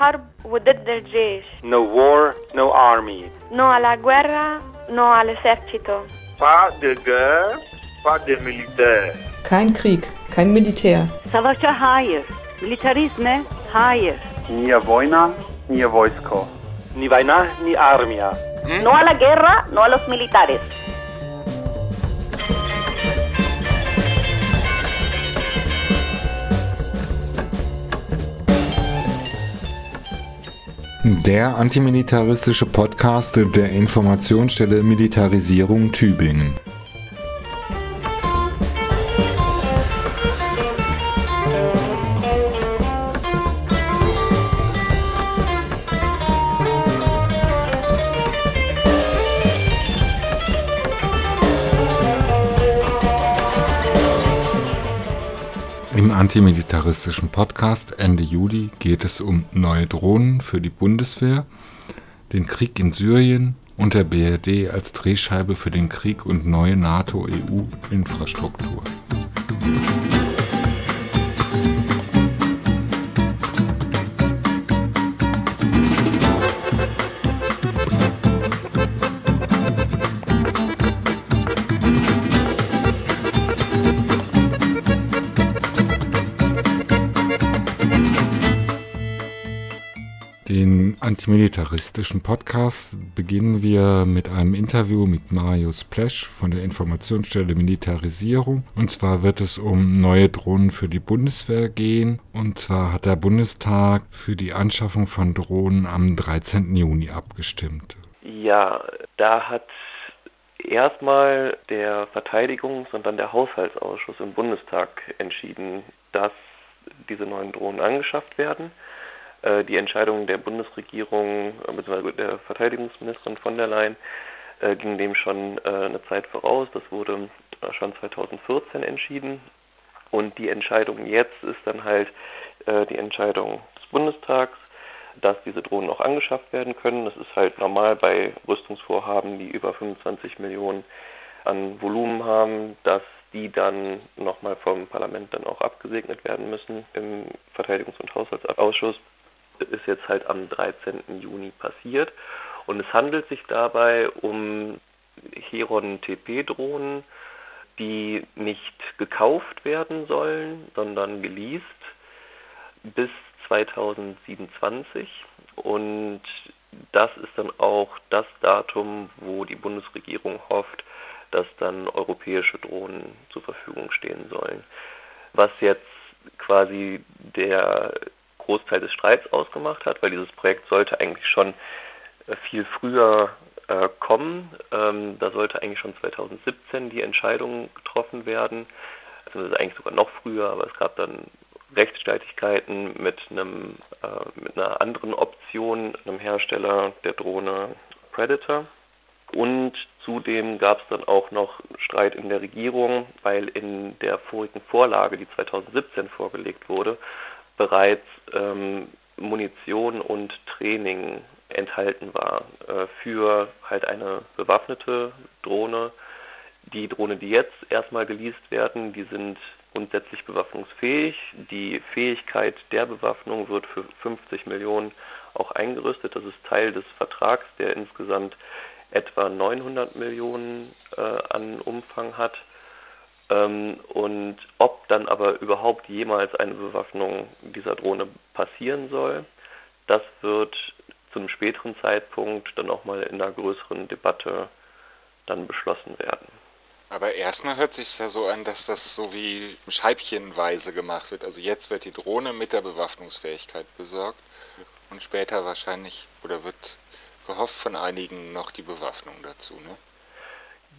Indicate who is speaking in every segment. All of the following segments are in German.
Speaker 1: الحرب وضد الجيش
Speaker 2: No war, no army.
Speaker 1: no alla guerra no all'esercito
Speaker 3: Pas de guerre, pas de militaire.
Speaker 4: Kein Krieg, kein Militär.
Speaker 5: Savaşa hayır. Militarizme hayır.
Speaker 6: Nije vojna, nije vojsko.
Speaker 2: Ni vojna, ni armija.
Speaker 5: No a la guerra, no a los militares.
Speaker 7: Der antimilitaristische Podcast der Informationsstelle Militarisierung Tübingen. Antimilitaristischen Podcast Ende Juli geht es um neue Drohnen für die Bundeswehr, den Krieg in Syrien und der BRD als Drehscheibe für den Krieg und neue NATO-EU-Infrastruktur. Antimilitaristischen Podcast beginnen wir mit einem Interview mit Marius Plesch von der Informationsstelle Militarisierung. Und zwar wird es um neue Drohnen für die Bundeswehr gehen. Und zwar hat der Bundestag für die Anschaffung von Drohnen am 13. Juni abgestimmt.
Speaker 8: Ja, da hat erstmal der Verteidigungs- und dann der Haushaltsausschuss im Bundestag entschieden, dass diese neuen Drohnen angeschafft werden. Äh, die Entscheidung der Bundesregierung äh, bzw. der Verteidigungsministerin von der Leyen äh, ging dem schon eine Zeit voraus. Das wurde schon 2014 entschieden. Und die Entscheidung jetzt ist dann halt die Entscheidung des Bundestags, dass diese Drohnen auch angeschafft werden können. Das ist halt normal bei Rüstungsvorhaben, die über 25 Millionen an Volumen haben, dass die dann nochmal vom Parlament dann auch abgesegnet werden müssen im Verteidigungs- und Haushaltsausschuss ist jetzt halt am 13. Juni passiert. Und es handelt sich dabei um Heron TP-Drohnen, die nicht gekauft werden sollen, sondern geleast bis 2027. Und das ist dann auch das Datum, wo die Bundesregierung hofft, dass dann europäische Drohnen zur Verfügung stehen sollen. Was jetzt quasi der Großteil des Streits ausgemacht hat, weil dieses Projekt sollte eigentlich schon äh, viel früher äh, kommen. Ähm, da sollte eigentlich schon 2017 die Entscheidung getroffen werden, also eigentlich sogar noch früher, aber es gab dann Rechtsstreitigkeiten mit äh, mit einer anderen Option, einem Hersteller der Drohne Predator. Und zudem gab es dann auch noch Streit in der Regierung, weil in der vorigen Vorlage, die 2017 vorgelegt wurde, bereits ähm, Munition und Training enthalten war äh, für halt eine bewaffnete Drohne. Die Drohne, die jetzt erstmal geleast werden, die sind grundsätzlich bewaffnungsfähig. Die Fähigkeit der Bewaffnung wird für 50 Millionen auch eingerüstet. Das ist Teil des Vertrags, der insgesamt etwa 900 Millionen äh, an Umfang hat. Ähm, und ob dann aber überhaupt jemals eine Bewaffnung dieser Drohne passieren soll, das wird zu einem späteren Zeitpunkt dann auch mal in einer größeren Debatte dann beschlossen werden.
Speaker 9: Aber erstmal hört sich ja so an, dass das so wie scheibchenweise gemacht wird. Also jetzt wird die Drohne mit der Bewaffnungsfähigkeit besorgt und später wahrscheinlich oder wird gehofft von einigen noch die Bewaffnung dazu. Ne?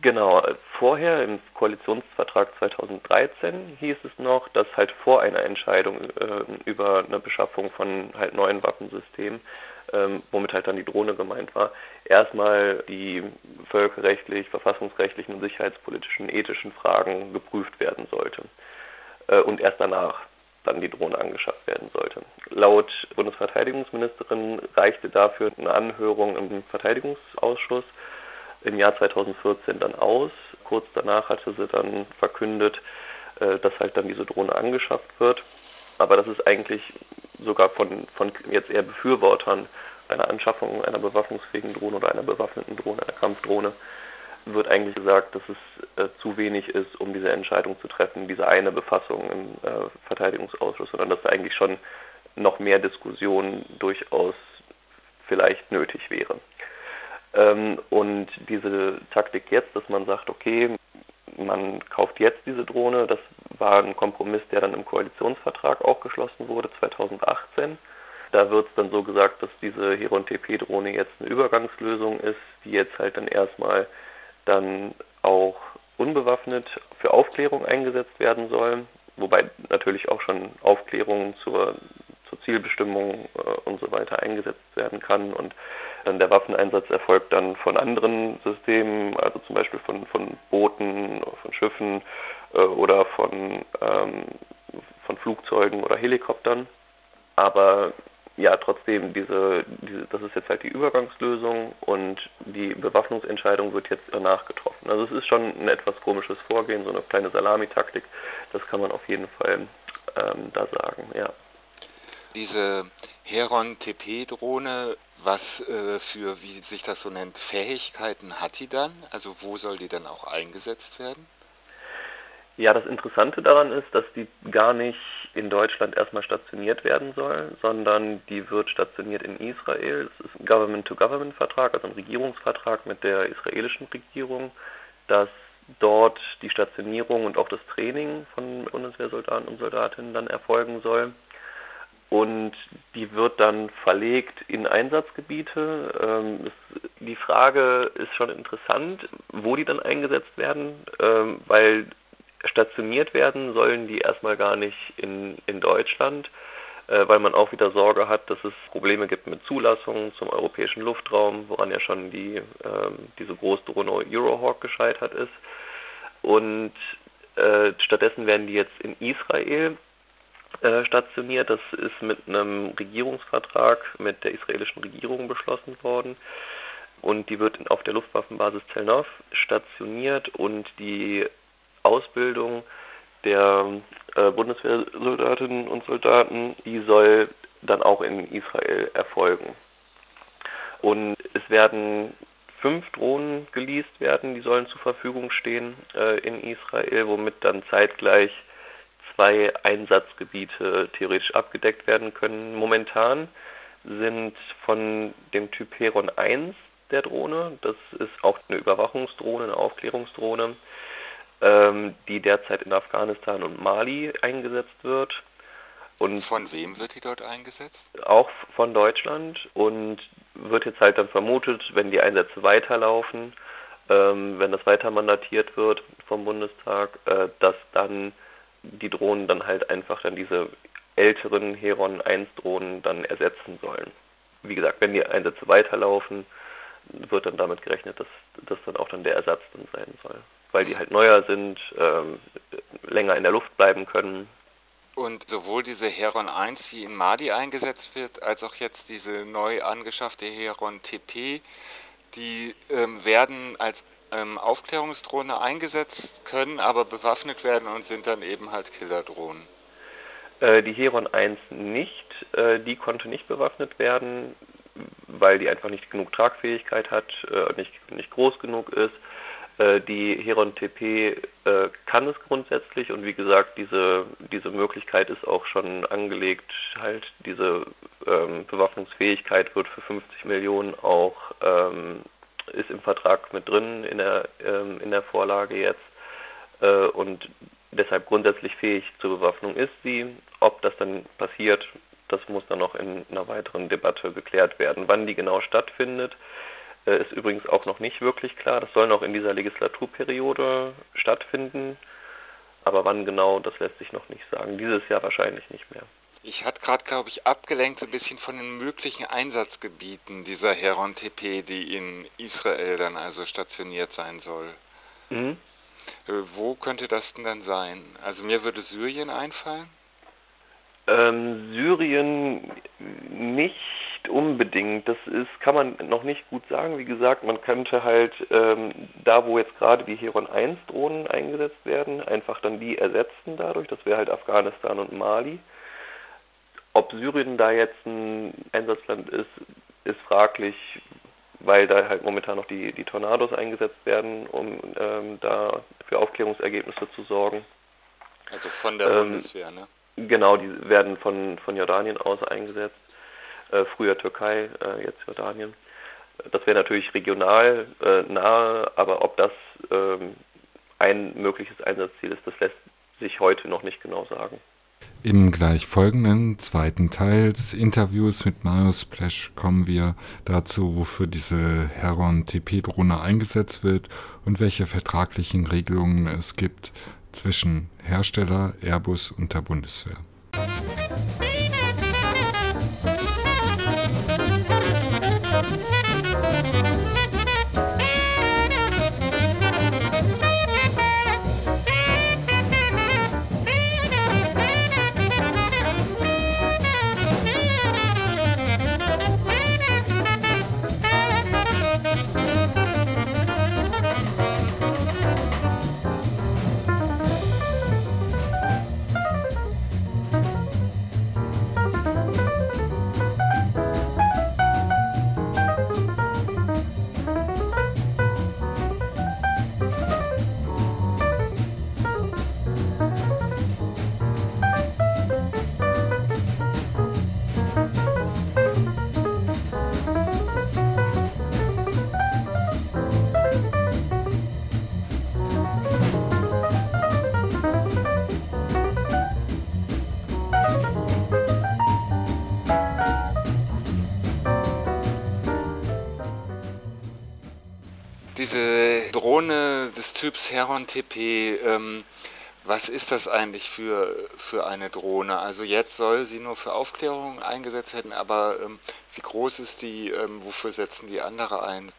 Speaker 8: Genau, vorher im Koalitionsvertrag 2013 hieß es noch, dass halt vor einer Entscheidung äh, über eine Beschaffung von halt neuen Waffensystemen, ähm, womit halt dann die Drohne gemeint war, erstmal die völkerrechtlich, verfassungsrechtlichen und sicherheitspolitischen, ethischen Fragen geprüft werden sollte. Äh, und erst danach dann die Drohne angeschafft werden sollte. Laut Bundesverteidigungsministerin reichte dafür eine Anhörung im Verteidigungsausschuss im Jahr 2014 dann aus. Kurz danach hatte sie dann verkündet, äh, dass halt dann diese Drohne angeschafft wird. Aber das ist eigentlich sogar von, von jetzt eher Befürwortern einer Anschaffung einer bewaffnungsfähigen Drohne oder einer bewaffneten Drohne, einer Kampfdrohne, wird eigentlich gesagt, dass es äh, zu wenig ist, um diese Entscheidung zu treffen, diese eine Befassung im äh, Verteidigungsausschuss, sondern dass da eigentlich schon noch mehr Diskussion durchaus vielleicht nötig wäre. Ähm, und diese Taktik jetzt, dass man sagt, okay, man kauft jetzt diese Drohne, das war ein Kompromiss, der dann im Koalitionsvertrag auch geschlossen wurde, 2018. Da wird es dann so gesagt, dass diese Heron TP-Drohne jetzt eine Übergangslösung ist, die jetzt halt dann erstmal dann auch unbewaffnet für Aufklärung eingesetzt werden soll, wobei natürlich auch schon Aufklärung zur, zur Zielbestimmung äh, und so weiter eingesetzt werden kann und der Waffeneinsatz erfolgt dann von anderen Systemen, also zum Beispiel von, von Booten, von Schiffen äh, oder von, ähm, von Flugzeugen oder Helikoptern. Aber ja, trotzdem, diese, diese, das ist jetzt halt die Übergangslösung und die Bewaffnungsentscheidung wird jetzt danach getroffen. Also es ist schon ein etwas komisches Vorgehen, so eine kleine Salamitaktik, das kann man auf jeden Fall ähm, da sagen, ja.
Speaker 9: Diese Heron TP-Drohne, was äh, für, wie sich das so nennt, Fähigkeiten hat die dann? Also wo soll die dann auch eingesetzt werden?
Speaker 8: Ja, das Interessante daran ist, dass die gar nicht in Deutschland erstmal stationiert werden soll, sondern die wird stationiert in Israel. Es ist ein Government-to-Government-Vertrag, also ein Regierungsvertrag mit der israelischen Regierung, dass dort die Stationierung und auch das Training von Bundeswehrsoldaten und Soldatinnen dann erfolgen soll. Und die wird dann verlegt in Einsatzgebiete. Ähm, es, die Frage ist schon interessant, wo die dann eingesetzt werden, ähm, weil stationiert werden sollen die erstmal gar nicht in, in Deutschland, äh, weil man auch wieder Sorge hat, dass es Probleme gibt mit Zulassungen zum europäischen Luftraum, woran ja schon die, äh, diese Großdrohne Eurohawk gescheitert ist. Und äh, stattdessen werden die jetzt in Israel äh, stationiert. Das ist mit einem Regierungsvertrag mit der israelischen Regierung beschlossen worden und die wird auf der Luftwaffenbasis Zelnov stationiert und die Ausbildung der äh, Bundeswehrsoldatinnen und Soldaten, die soll dann auch in Israel erfolgen. Und es werden fünf Drohnen geleast werden, die sollen zur Verfügung stehen äh, in Israel, womit dann zeitgleich zwei Einsatzgebiete theoretisch abgedeckt werden können. Momentan sind von dem Typ Heron 1 der Drohne, das ist auch eine Überwachungsdrohne, eine Aufklärungsdrohne, ähm, die derzeit in Afghanistan und Mali eingesetzt wird.
Speaker 9: Und von wem wird die dort eingesetzt?
Speaker 8: Auch von Deutschland und wird jetzt halt dann vermutet, wenn die Einsätze weiterlaufen, ähm, wenn das weiter mandatiert wird vom Bundestag, äh, dass dann die Drohnen dann halt einfach dann diese älteren Heron 1 Drohnen dann ersetzen sollen. Wie gesagt, wenn die Einsätze weiterlaufen, wird dann damit gerechnet, dass das dann auch dann der Ersatz dann sein soll weil die halt neuer sind, ähm, länger in der Luft bleiben können.
Speaker 9: Und sowohl diese Heron 1, die in Mali eingesetzt wird, als auch jetzt diese neu angeschaffte Heron TP, die ähm, werden als ähm, Aufklärungsdrohne eingesetzt, können aber bewaffnet werden und sind dann eben halt Killerdrohnen.
Speaker 8: Äh, die Heron 1 nicht, äh, die konnte nicht bewaffnet werden, weil die einfach nicht genug Tragfähigkeit hat, äh, nicht, nicht groß genug ist. Die Heron TP kann es grundsätzlich und wie gesagt, diese, diese Möglichkeit ist auch schon angelegt. Halt diese ähm, Bewaffnungsfähigkeit wird für 50 Millionen auch ähm, ist im Vertrag mit drin in der, ähm, in der Vorlage jetzt äh, und deshalb grundsätzlich fähig zur Bewaffnung ist sie. Ob das dann passiert, das muss dann noch in einer weiteren Debatte geklärt werden. Wann die genau stattfindet, äh, ist übrigens auch noch nicht wirklich klar. Das soll noch in dieser Legislaturperiode stattfinden. Aber wann genau, das lässt sich noch nicht sagen. Dieses Jahr wahrscheinlich nicht mehr.
Speaker 9: Ich hatte gerade, glaube ich, abgelenkt so ein bisschen von den möglichen Einsatzgebieten dieser Heron TP, die in Israel dann also stationiert sein soll. Mhm. Äh, wo könnte das denn dann sein? Also mir würde Syrien einfallen.
Speaker 8: Ähm, Syrien nicht unbedingt. Das ist, kann man noch nicht gut sagen. Wie gesagt, man könnte halt ähm, da, wo jetzt gerade die Heron 1 Drohnen eingesetzt werden, einfach dann die ersetzen dadurch. Das wäre halt Afghanistan und Mali. Ob Syrien da jetzt ein Einsatzland ist, ist fraglich, weil da halt momentan noch die, die Tornados eingesetzt werden, um ähm, da für Aufklärungsergebnisse zu sorgen.
Speaker 9: Also von der ähm, Bundeswehr, ne?
Speaker 8: Genau, die werden von, von Jordanien aus eingesetzt. Äh, früher Türkei, äh, jetzt Jordanien. Das wäre natürlich regional äh, nahe, aber ob das ähm, ein mögliches Einsatzziel ist, das lässt sich heute noch nicht genau sagen.
Speaker 7: Im gleich folgenden zweiten Teil des Interviews mit Marius Plesch kommen wir dazu, wofür diese Heron-TP-Drohne eingesetzt wird und welche vertraglichen Regelungen es gibt zwischen Hersteller, Airbus und der Bundeswehr.
Speaker 9: Drohne des Typs Heron TP, ähm, was ist das eigentlich für, für eine Drohne? Also jetzt soll sie nur für Aufklärung eingesetzt werden, aber ähm, wie groß ist die, ähm, wofür setzen die andere ein?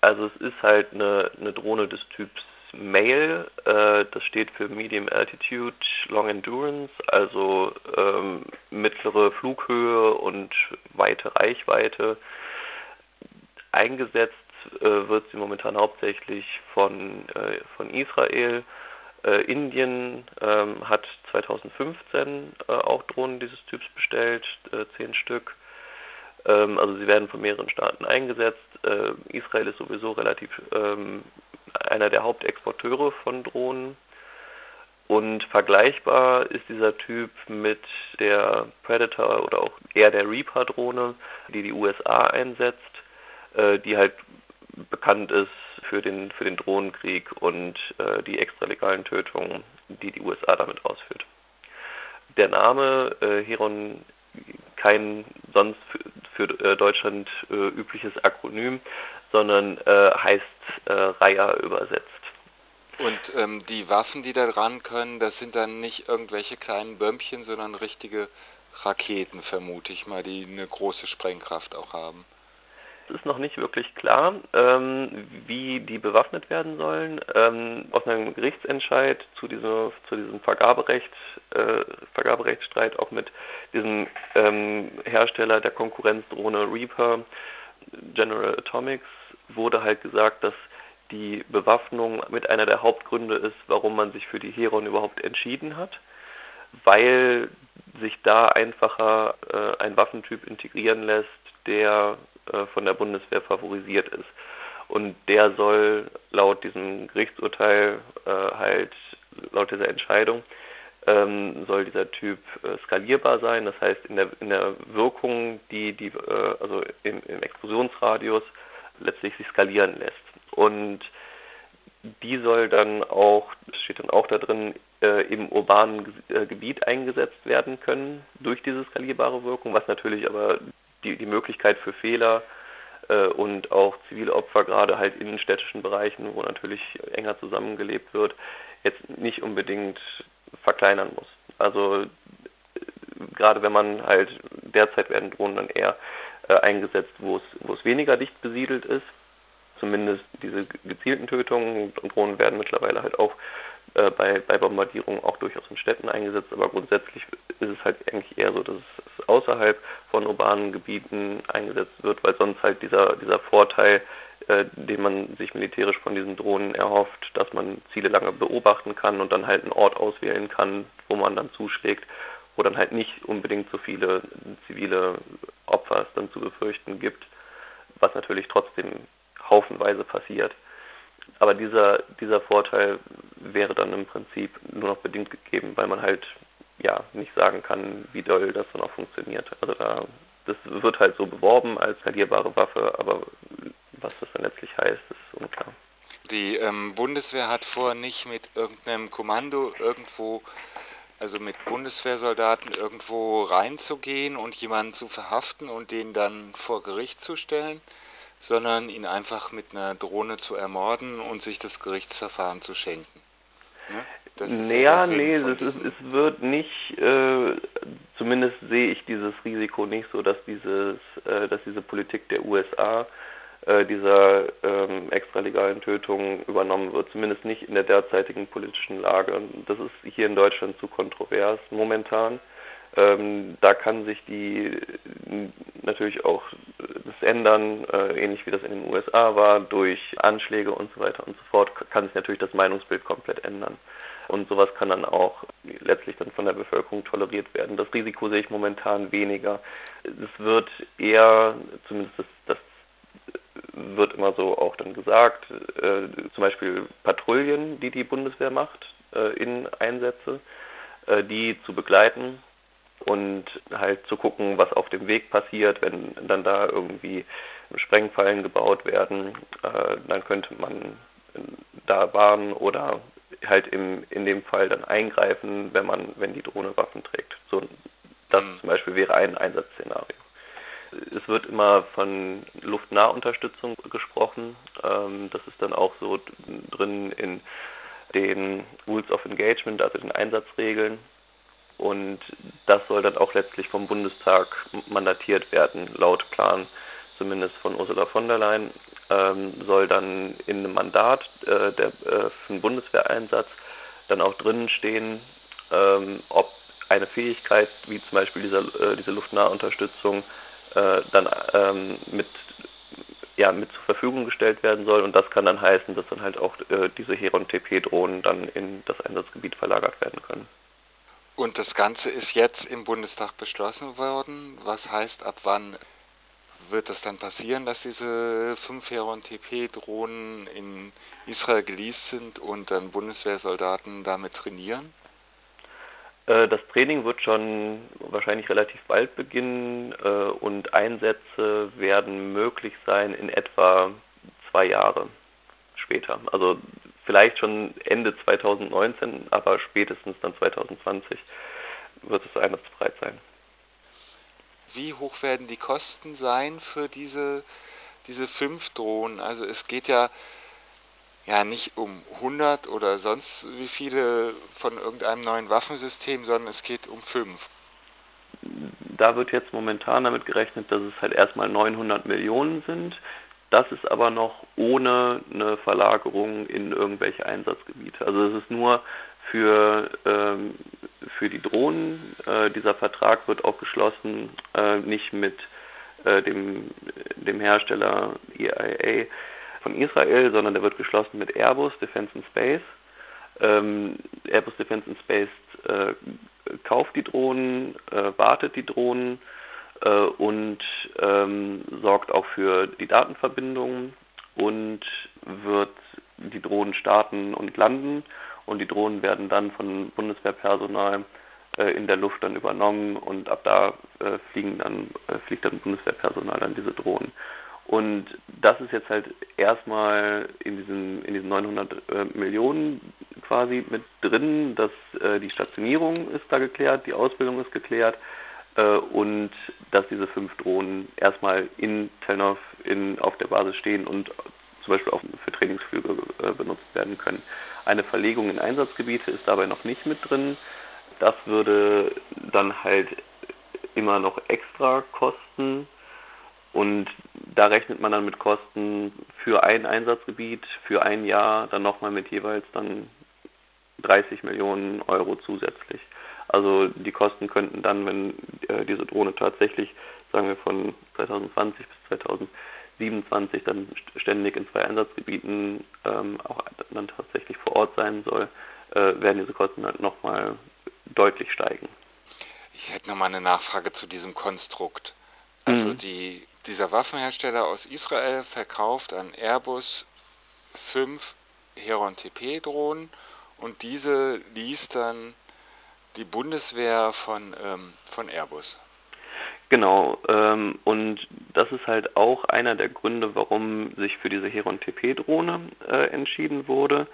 Speaker 8: Also es ist halt eine, eine Drohne des Typs Mail, äh, das steht für Medium Altitude Long Endurance, also ähm, mittlere Flughöhe und weite Reichweite. Eingesetzt äh, wird sie momentan hauptsächlich von, äh, von Israel. Äh, Indien ähm, hat 2015 äh, auch Drohnen dieses Typs bestellt, äh, zehn Stück. Ähm, also sie werden von mehreren Staaten eingesetzt. Israel ist sowieso relativ ähm, einer der Hauptexporteure von Drohnen. Und vergleichbar ist dieser Typ mit der Predator oder auch eher der Reaper-Drohne, die die USA einsetzt, die halt bekannt ist für den, für den Drohnenkrieg und äh, die extralegalen Tötungen, die die USA damit ausführt. Der Name äh, Heron kein sonst für, für äh, Deutschland äh, übliches Akronym, sondern äh, heißt äh, Reiher übersetzt.
Speaker 9: Und ähm, die Waffen, die da dran können, das sind dann nicht irgendwelche kleinen Bömpchen, sondern richtige Raketen, vermute ich mal, die eine große Sprengkraft auch haben
Speaker 8: ist noch nicht wirklich klar, ähm, wie die bewaffnet werden sollen. Ähm, aus einem Gerichtsentscheid zu, diese, zu diesem Vergaberecht, äh, Vergaberechtsstreit auch mit diesem ähm, Hersteller der Konkurrenzdrohne Reaper, General Atomics, wurde halt gesagt, dass die Bewaffnung mit einer der Hauptgründe ist, warum man sich für die Heron überhaupt entschieden hat, weil sich da einfacher äh, ein Waffentyp integrieren lässt, der äh, von der Bundeswehr favorisiert ist. Und der soll laut diesem Gerichtsurteil äh, halt, laut dieser Entscheidung, ähm, soll dieser Typ äh, skalierbar sein, das heißt in der, in der Wirkung, die, die äh, also im, im, Explosionsradius letztlich sich skalieren lässt. Und die soll dann auch, steht dann auch da drin, äh, im urbanen äh, Gebiet eingesetzt werden können durch diese skalierbare Wirkung, was natürlich aber die, die Möglichkeit für Fehler äh, und auch zivile Opfer, gerade halt in städtischen Bereichen, wo natürlich enger zusammengelebt wird, jetzt nicht unbedingt verkleinern muss. Also äh, gerade wenn man halt derzeit werden Drohnen dann eher äh, eingesetzt, wo es, wo es weniger dicht besiedelt ist. Zumindest diese gezielten Tötungen und Drohnen werden mittlerweile halt auch äh, bei, bei Bombardierungen auch durchaus in Städten eingesetzt, aber grundsätzlich ist es halt eigentlich eher so, dass es außerhalb von urbanen Gebieten eingesetzt wird, weil sonst halt dieser, dieser Vorteil, äh, den man sich militärisch von diesen Drohnen erhofft, dass man Ziele lange beobachten kann und dann halt einen Ort auswählen kann, wo man dann zuschlägt wo dann halt nicht unbedingt so viele zivile Opfer es dann zu befürchten gibt, was natürlich trotzdem haufenweise passiert. Aber dieser, dieser Vorteil wäre dann im Prinzip nur noch bedingt gegeben, weil man halt ja nicht sagen kann, wie doll das dann auch funktioniert. Also da das wird halt so beworben als skalierbare Waffe, aber was das dann letztlich heißt, ist unklar.
Speaker 9: Die ähm, Bundeswehr hat vor, nicht mit irgendeinem Kommando irgendwo, also mit Bundeswehrsoldaten irgendwo reinzugehen und jemanden zu verhaften und den dann vor Gericht zu stellen, sondern ihn einfach mit einer Drohne zu ermorden und sich das Gerichtsverfahren zu schenken.
Speaker 8: Ne? Das naja, nee, das ist, es wird nicht, äh, zumindest sehe ich dieses Risiko nicht so, dass dieses, äh, dass diese Politik der USA äh, dieser ähm, extralegalen Tötung übernommen wird, zumindest nicht in der derzeitigen politischen Lage. Das ist hier in Deutschland zu kontrovers momentan. Ähm, da kann sich die natürlich auch das ändern, äh, ähnlich wie das in den USA war, durch Anschläge und so weiter und so fort, kann sich natürlich das Meinungsbild komplett ändern. Und sowas kann dann auch letztlich dann von der Bevölkerung toleriert werden. Das Risiko sehe ich momentan weniger. Es wird eher, zumindest das, das wird immer so auch dann gesagt, äh, zum Beispiel Patrouillen, die die Bundeswehr macht äh, in Einsätze, äh, die zu begleiten und halt zu gucken, was auf dem Weg passiert, wenn dann da irgendwie Sprengfallen gebaut werden, äh, dann könnte man da warnen oder halt im, in dem Fall dann eingreifen, wenn man, wenn die Drohne Waffen trägt. So, das mhm. zum Beispiel wäre ein Einsatzszenario. Es wird immer von Luftnahunterstützung gesprochen. Ähm, das ist dann auch so drin in den Rules of Engagement, also den Einsatzregeln. Und das soll dann auch letztlich vom Bundestag mandatiert werden, laut Plan zumindest von Ursula von der Leyen, ähm, soll dann in einem Mandat äh, der, äh, für den Bundeswehreinsatz dann auch drinnen stehen, ähm, ob eine Fähigkeit wie zum Beispiel dieser, äh, diese Luftnahunterstützung äh, dann ähm, mit, ja, mit zur Verfügung gestellt werden soll. Und das kann dann heißen, dass dann halt auch äh, diese Heron-TP-Drohnen dann in das Einsatzgebiet verlagert werden können.
Speaker 9: Und das Ganze ist jetzt im Bundestag beschlossen worden. Was heißt, ab wann wird das dann passieren, dass diese 5 Heron TP-Drohnen in Israel geleast sind und dann Bundeswehrsoldaten damit trainieren?
Speaker 8: Äh, das Training wird schon wahrscheinlich relativ bald beginnen äh, und Einsätze werden möglich sein in etwa zwei Jahre später. Also vielleicht schon Ende 2019, aber spätestens dann 2020 wird es einsatzbereit sein
Speaker 9: wie hoch werden die Kosten sein für diese, diese fünf Drohnen? Also es geht ja, ja nicht um 100 oder sonst wie viele von irgendeinem neuen Waffensystem, sondern es geht um fünf.
Speaker 8: Da wird jetzt momentan damit gerechnet, dass es halt erstmal 900 Millionen sind. Das ist aber noch ohne eine Verlagerung in irgendwelche Einsatzgebiete. Also es ist nur für ähm, für die Drohnen. Äh, dieser Vertrag wird auch geschlossen, äh, nicht mit äh, dem, dem Hersteller EIA von Israel, sondern der wird geschlossen mit Airbus Defense and Space. Ähm, Airbus Defense and Space äh, kauft die Drohnen, äh, wartet die Drohnen äh, und ähm, sorgt auch für die Datenverbindungen und wird die Drohnen starten und landen und die Drohnen werden dann von Bundeswehrpersonal äh, in der Luft dann übernommen und ab da äh, fliegen dann, äh, fliegt dann Bundeswehrpersonal dann diese Drohnen. Und das ist jetzt halt erstmal in diesen, in diesen 900 äh, Millionen quasi mit drin, dass äh, die Stationierung ist da geklärt, die Ausbildung ist geklärt und dass diese fünf Drohnen erstmal in Telnov in, auf der Basis stehen und zum Beispiel auch für Trainingsflüge benutzt werden können. Eine Verlegung in Einsatzgebiete ist dabei noch nicht mit drin. Das würde dann halt immer noch extra kosten. Und da rechnet man dann mit Kosten für ein Einsatzgebiet, für ein Jahr, dann nochmal mit jeweils dann 30 Millionen Euro zusätzlich. Also die Kosten könnten dann, wenn äh, diese Drohne tatsächlich, sagen wir von 2020 bis 2020, 27 dann ständig in zwei Einsatzgebieten ähm, auch dann tatsächlich vor Ort sein soll, äh, werden diese Kosten halt nochmal deutlich steigen.
Speaker 9: Ich hätte nochmal eine Nachfrage zu diesem Konstrukt. Also
Speaker 8: Mhm.
Speaker 9: die, dieser Waffenhersteller aus Israel verkauft an Airbus fünf Heron TP-Drohnen und diese liest dann die Bundeswehr von, ähm, von Airbus.
Speaker 8: Genau, ähm, und das ist halt auch einer der Gründe, warum sich für diese Heron TP-Drohne äh, entschieden wurde,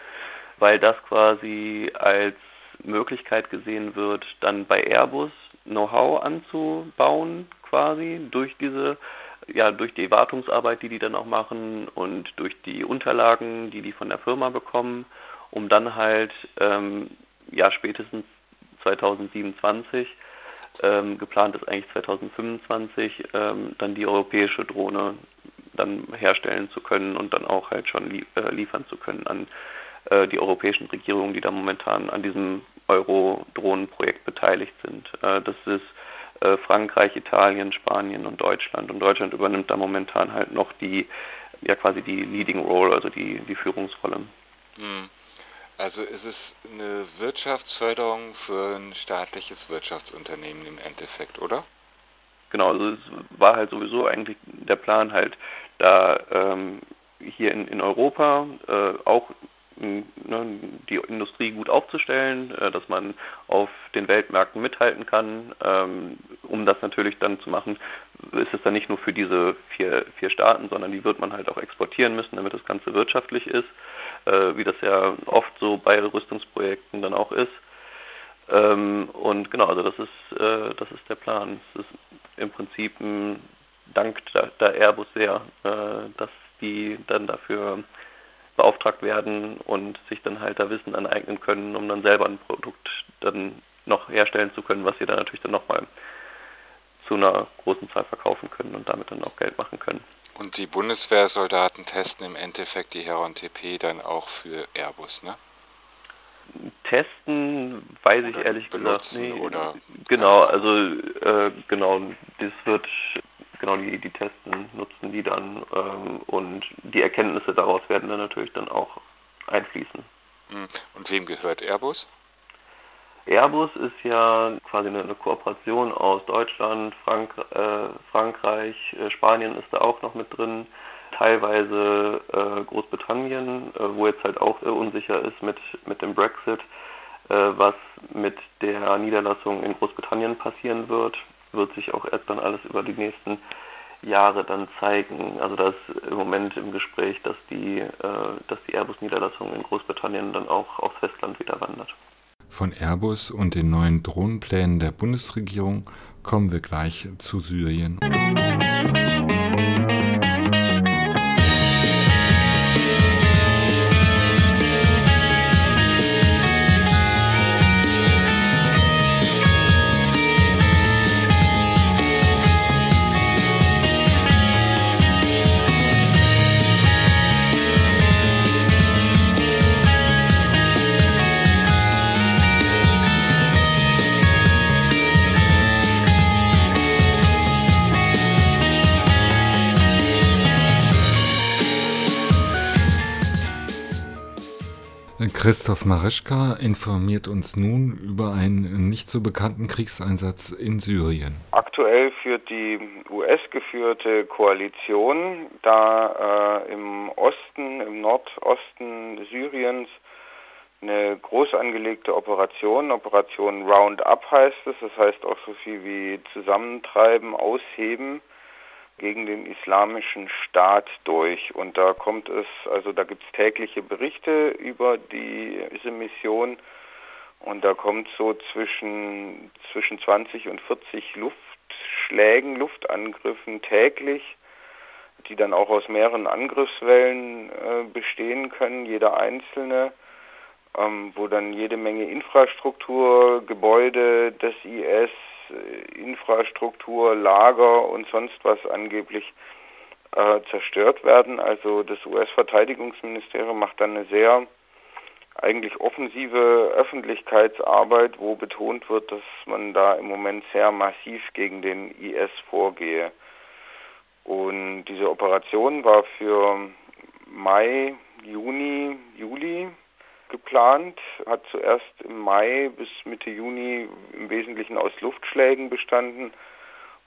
Speaker 8: weil das quasi als Möglichkeit gesehen wird, dann bei Airbus Know-how anzubauen, quasi durch diese, ja, durch die Wartungsarbeit, die die dann auch machen und durch die Unterlagen, die die von der Firma bekommen, um dann halt, ähm, ja, spätestens 2027 ähm, geplant ist eigentlich 2025, ähm, dann die europäische Drohne dann herstellen zu können und dann auch halt schon lie äh, liefern zu können an äh, die europäischen Regierungen, die da momentan an diesem Euro-Drohnenprojekt beteiligt sind. Äh, das ist äh, Frankreich, Italien, Spanien und Deutschland. Und Deutschland übernimmt da momentan halt noch die, ja quasi die Leading Role, also die, die Führungsrolle.
Speaker 9: Hm. Also ist es eine Wirtschaftsförderung für ein staatliches Wirtschaftsunternehmen im Endeffekt, oder?
Speaker 8: Genau, also es war halt sowieso eigentlich der Plan halt, da ähm, hier in, in Europa äh, auch ne, die Industrie gut aufzustellen, äh, dass man auf den Weltmärkten mithalten kann. Ähm, um das natürlich dann zu machen, ist es dann nicht nur für diese vier, vier Staaten, sondern die wird man halt auch exportieren müssen, damit das Ganze wirtschaftlich ist, äh, wie das ja oft so bei Rüstungsprojekten dann auch ist. Ähm, und genau, also das ist, äh, das ist der Plan. Es ist im Prinzip ein Dank der, der Airbus sehr, äh, dass die dann dafür beauftragt werden und sich dann halt da Wissen aneignen können, um dann selber ein Produkt dann noch herstellen zu können, was sie dann natürlich dann nochmal zu einer großen Zahl verkaufen können und damit dann auch Geld machen können.
Speaker 9: Und die Bundeswehrsoldaten testen im Endeffekt die Heron TP dann auch für Airbus, ne?
Speaker 8: Testen weiß ich
Speaker 9: Oder
Speaker 8: ehrlich gesagt
Speaker 9: benutzen
Speaker 8: nicht.
Speaker 9: oder-
Speaker 8: genau, also äh, genau, das wird genau die, die Testen nutzen die dann ähm, und die Erkenntnisse daraus werden dann natürlich dann auch einfließen.
Speaker 9: Hm. Und wem gehört Airbus?
Speaker 8: Airbus ist ja quasi eine, Kooperation aus Deutschland, Frank, äh, Frankreich, äh, Spanien ist da auch noch mit drin, teilweise äh, Großbritannien, äh, wo jetzt halt auch unsicher ist mit, mit dem Brexit, äh, was mit der Niederlassung in Großbritannien passieren wird, wird sich auch erst dann alles über die nächsten Jahre dann zeigen. Also da ist im Moment im Gespräch, dass die, äh, dass die Airbus-Niederlassung in Großbritannien dann auch aufs Festland wieder wandert.
Speaker 7: Von Airbus und den neuen Drohnenplänen der Bundesregierung kommen wir gleich zu Syrien. Christoph Marischka informiert uns nun über einen nicht so bekannten Kriegseinsatz in Syrien.
Speaker 3: Aktuell führt die US-geführte Koalition da äh, im Osten, im Nordosten Syriens eine groß angelegte Operation. Operation Roundup heißt es. Das heißt auch so viel wie zusammentreiben, ausheben gegen den islamischen Staat durch. Und da kommt es, also da gibt es tägliche Berichte über die, diese Mission. Und da kommt so zwischen, zwischen 20 und 40 Luftschlägen, Luftangriffen täglich, die dann auch aus mehreren Angriffswellen äh, bestehen können, jeder einzelne, ähm, wo dann jede Menge Infrastruktur, Gebäude des IS, Infrastruktur, Lager und sonst was angeblich äh, zerstört werden. Also das US-Verteidigungsministerium macht dann eine sehr eigentlich offensive Öffentlichkeitsarbeit, wo betont wird, dass man da im Moment sehr massiv gegen den IS vorgehe. Und diese Operation war für Mai, Juni, Juli geplant, hat zuerst im Mai bis Mitte Juni im Wesentlichen aus Luftschlägen bestanden.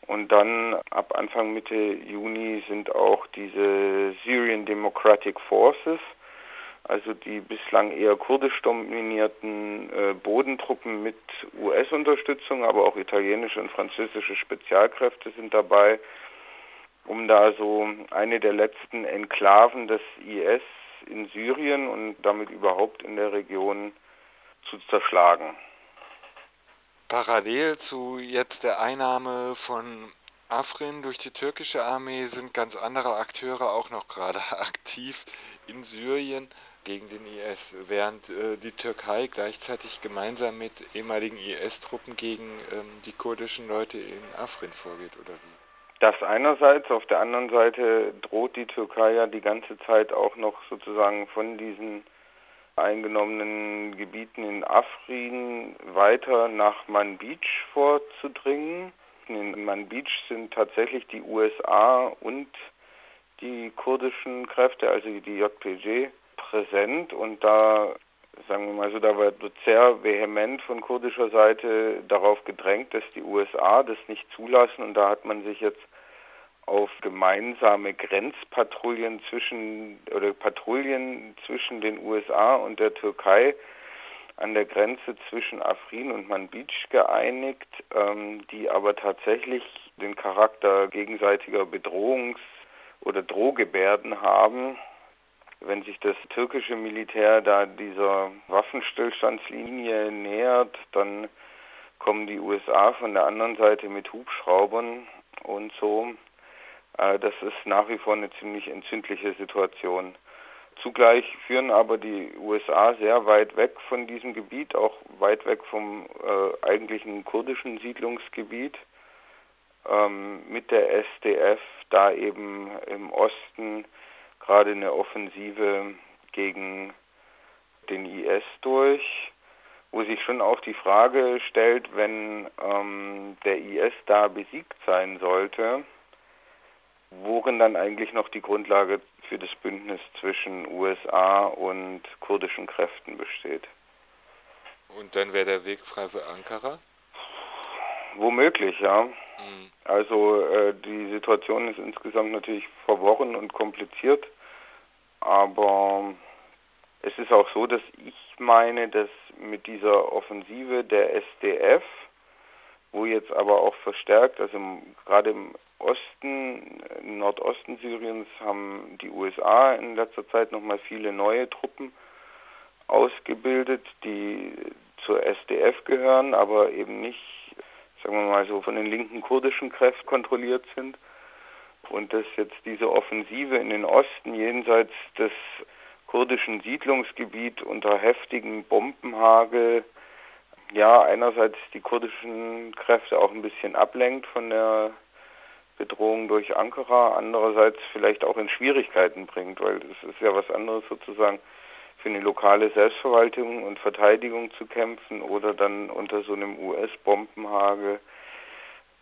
Speaker 3: Und dann ab Anfang Mitte Juni sind auch diese Syrian Democratic Forces, also die bislang eher kurdisch dominierten äh, Bodentruppen mit US-Unterstützung, aber auch italienische und französische Spezialkräfte sind dabei, um da so eine der letzten Enklaven des IS in Syrien und damit überhaupt in der Region zu zerschlagen.
Speaker 9: Parallel zu jetzt der Einnahme von Afrin durch die türkische Armee sind ganz andere Akteure auch noch gerade aktiv in Syrien gegen den IS, während äh, die Türkei gleichzeitig gemeinsam mit ehemaligen IS-Truppen gegen ähm, die kurdischen Leute in Afrin vorgeht, oder wie?
Speaker 3: Das einerseits, auf der anderen Seite droht die Türkei ja die ganze Zeit auch noch sozusagen von diesen eingenommenen Gebieten in Afrin weiter nach Manbij vorzudringen. In Manbij sind tatsächlich die USA und die kurdischen Kräfte, also die JPG, präsent und da sagen wir mal so, da wird sehr vehement von kurdischer Seite darauf gedrängt, dass die USA das nicht zulassen und da hat man sich jetzt auf gemeinsame Grenzpatrouillen zwischen oder Patrouillen zwischen den USA und der Türkei an der Grenze zwischen Afrin und Manbij geeinigt, ähm, die aber tatsächlich den Charakter gegenseitiger Bedrohungs- oder Drohgebärden haben. Wenn sich das türkische Militär da dieser Waffenstillstandslinie nähert, dann kommen die USA von der anderen Seite mit Hubschraubern und so das ist nach wie vor eine ziemlich entzündliche Situation. Zugleich führen aber die USA sehr weit weg von diesem Gebiet, auch weit weg vom äh, eigentlichen kurdischen Siedlungsgebiet, ähm, mit der SDF da eben im Osten gerade eine Offensive gegen den IS durch, wo sich schon auch die Frage stellt, wenn ähm, der IS da besiegt sein sollte, worin dann eigentlich noch die Grundlage für das Bündnis zwischen USA und kurdischen Kräften besteht.
Speaker 9: Und dann wäre der Weg frei für Ankara?
Speaker 3: Womöglich, ja. Mhm. Also äh, die Situation ist insgesamt natürlich verworren und kompliziert, aber es ist auch so, dass ich meine, dass mit dieser Offensive der SDF, wo jetzt aber auch verstärkt, also gerade im Osten, im Nordosten Syriens haben die USA in letzter Zeit nochmal viele neue Truppen ausgebildet, die zur SDF gehören, aber eben nicht, sagen wir mal so, von den linken kurdischen Kräften kontrolliert sind. Und dass jetzt diese Offensive in den Osten jenseits des kurdischen Siedlungsgebiets unter heftigen Bombenhagel ja einerseits die kurdischen Kräfte auch ein bisschen ablenkt von der Bedrohung durch Ankara, andererseits vielleicht auch in Schwierigkeiten bringt, weil es ist ja was anderes sozusagen für eine lokale Selbstverwaltung und Verteidigung zu kämpfen oder dann unter so einem US-Bombenhagel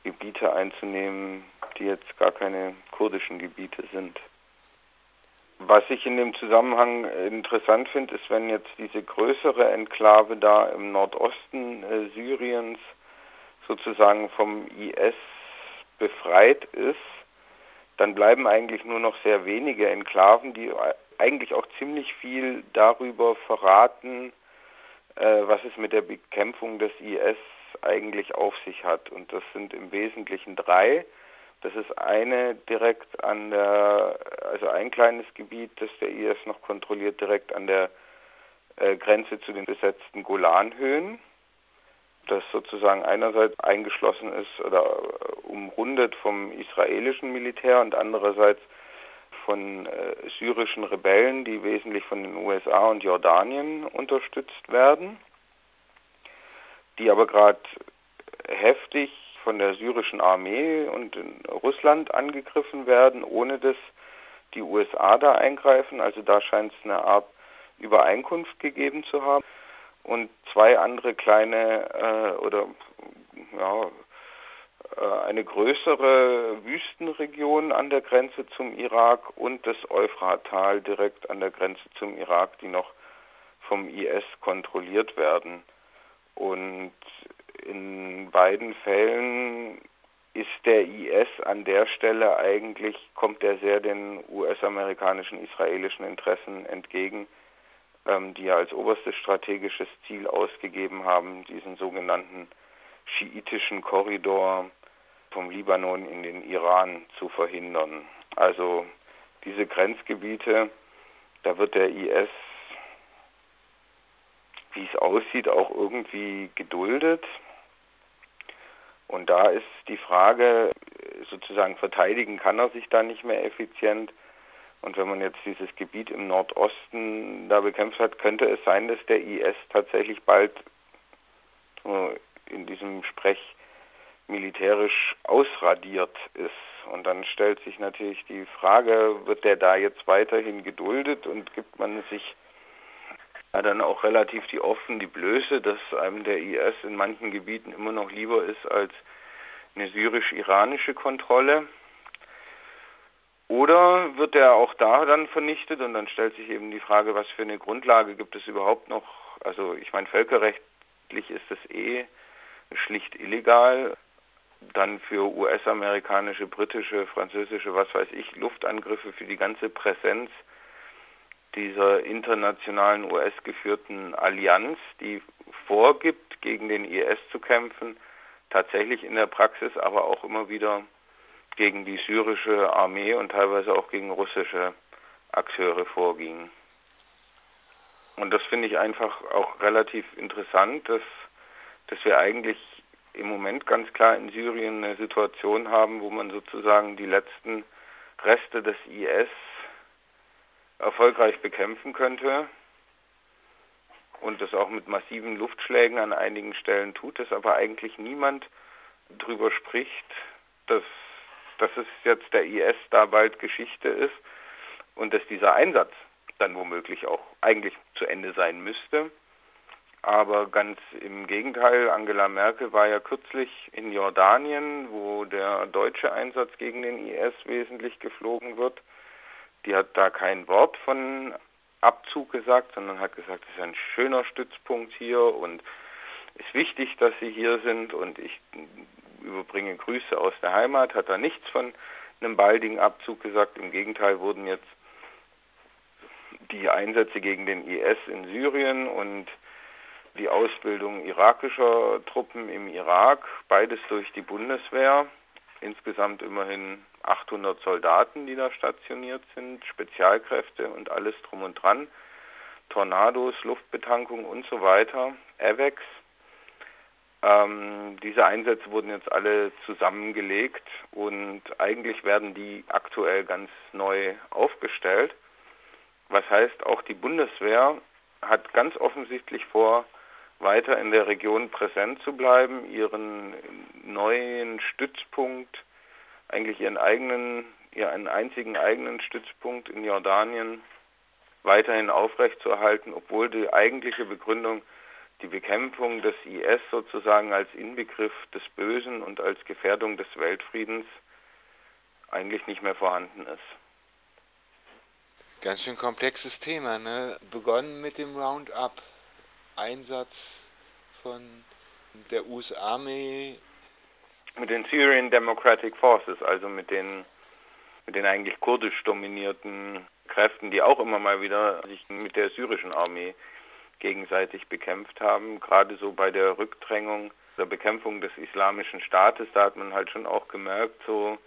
Speaker 3: Gebiete einzunehmen, die jetzt gar keine kurdischen Gebiete sind. Was ich in dem Zusammenhang interessant finde, ist, wenn jetzt diese größere Enklave da im Nordosten äh, Syriens sozusagen vom IS befreit ist, dann bleiben eigentlich nur noch sehr wenige Enklaven, die eigentlich auch ziemlich viel darüber verraten, äh, was es mit der Bekämpfung des IS eigentlich auf sich hat. Und das sind im Wesentlichen drei. Das ist eine direkt an der, also ein kleines Gebiet, das der IS noch kontrolliert, direkt an der äh, Grenze zu den besetzten Golanhöhen das sozusagen einerseits eingeschlossen ist oder äh, umrundet vom israelischen Militär und andererseits von äh, syrischen Rebellen, die wesentlich von den USA und Jordanien unterstützt werden, die aber gerade heftig von der syrischen Armee und in Russland angegriffen werden, ohne dass die USA da eingreifen. Also da scheint es eine Art Übereinkunft gegeben zu haben und zwei andere kleine äh, oder ja, äh, eine größere Wüstenregion an der Grenze zum Irak und das Euphrattal direkt an der Grenze zum Irak, die noch vom IS kontrolliert werden. Und in beiden Fällen ist der IS an der Stelle eigentlich, kommt er sehr den US-amerikanischen, israelischen Interessen entgegen, die ja als oberstes strategisches Ziel ausgegeben haben, diesen sogenannten schiitischen Korridor vom Libanon in den Iran zu verhindern. Also diese Grenzgebiete, da wird der IS, wie es aussieht, auch irgendwie geduldet. Und da ist die Frage, sozusagen verteidigen kann er sich da nicht mehr effizient. Und wenn man jetzt dieses Gebiet im Nordosten da bekämpft hat, könnte es sein, dass der IS tatsächlich bald in diesem Sprech militärisch ausradiert ist. Und dann stellt sich natürlich die Frage, wird der da jetzt weiterhin geduldet und gibt man sich ja, dann auch relativ die offen die Blöße, dass einem der IS in manchen Gebieten immer noch lieber ist als eine syrisch-iranische Kontrolle. Oder wird er auch da dann vernichtet und dann stellt sich eben die Frage, was für eine Grundlage gibt es überhaupt noch? Also ich meine, völkerrechtlich ist das eh schlicht illegal. Dann für US-amerikanische, britische, französische, was weiß ich, Luftangriffe für die ganze Präsenz dieser internationalen US-geführten Allianz, die vorgibt, gegen den IS zu kämpfen, tatsächlich in der Praxis aber auch immer wieder gegen die syrische Armee und teilweise auch gegen russische Akteure vorging. Und das finde ich einfach auch relativ interessant, dass, dass wir eigentlich im Moment ganz klar in Syrien eine Situation haben, wo man sozusagen die letzten Reste des IS erfolgreich bekämpfen könnte und das auch mit massiven Luftschlägen an einigen Stellen tut, dass aber eigentlich niemand darüber spricht, dass, dass es jetzt der IS da bald Geschichte ist und dass dieser Einsatz dann womöglich auch eigentlich zu Ende sein müsste. Aber ganz im Gegenteil, Angela Merkel war ja kürzlich in Jordanien, wo der deutsche Einsatz gegen den IS wesentlich geflogen wird. Die hat da kein Wort von Abzug gesagt, sondern hat gesagt, es ist ein schöner Stützpunkt hier und es ist wichtig, dass Sie hier sind und ich überbringe Grüße aus der Heimat, hat da nichts von einem baldigen Abzug gesagt. Im Gegenteil wurden jetzt die Einsätze gegen den IS in Syrien und die Ausbildung irakischer Truppen im Irak, beides durch die Bundeswehr, insgesamt immerhin 800 Soldaten, die da stationiert sind, Spezialkräfte und alles drum und dran, Tornados, Luftbetankung und so weiter, AVEX. Ähm, diese Einsätze wurden jetzt alle zusammengelegt und eigentlich werden die aktuell ganz neu aufgestellt. Was heißt, auch die Bundeswehr hat ganz offensichtlich vor, weiter in der Region präsent zu bleiben, ihren neuen Stützpunkt, eigentlich ihren eigenen, ihren einzigen eigenen Stützpunkt in Jordanien weiterhin aufrechtzuerhalten, obwohl die eigentliche Begründung die Bekämpfung des IS sozusagen als Inbegriff des Bösen und als Gefährdung des Weltfriedens eigentlich nicht mehr vorhanden ist.
Speaker 9: Ganz schön komplexes Thema, ne? Begonnen mit dem Roundup, Einsatz von der US-Armee.
Speaker 3: Mit den Syrian Democratic Forces, also mit den, mit den eigentlich kurdisch dominierten Kräften, die auch immer mal wieder sich mit der syrischen Armee gegenseitig bekämpft haben. Gerade so bei der Rückdrängung, der Bekämpfung des islamischen Staates, da hat man halt schon auch gemerkt, so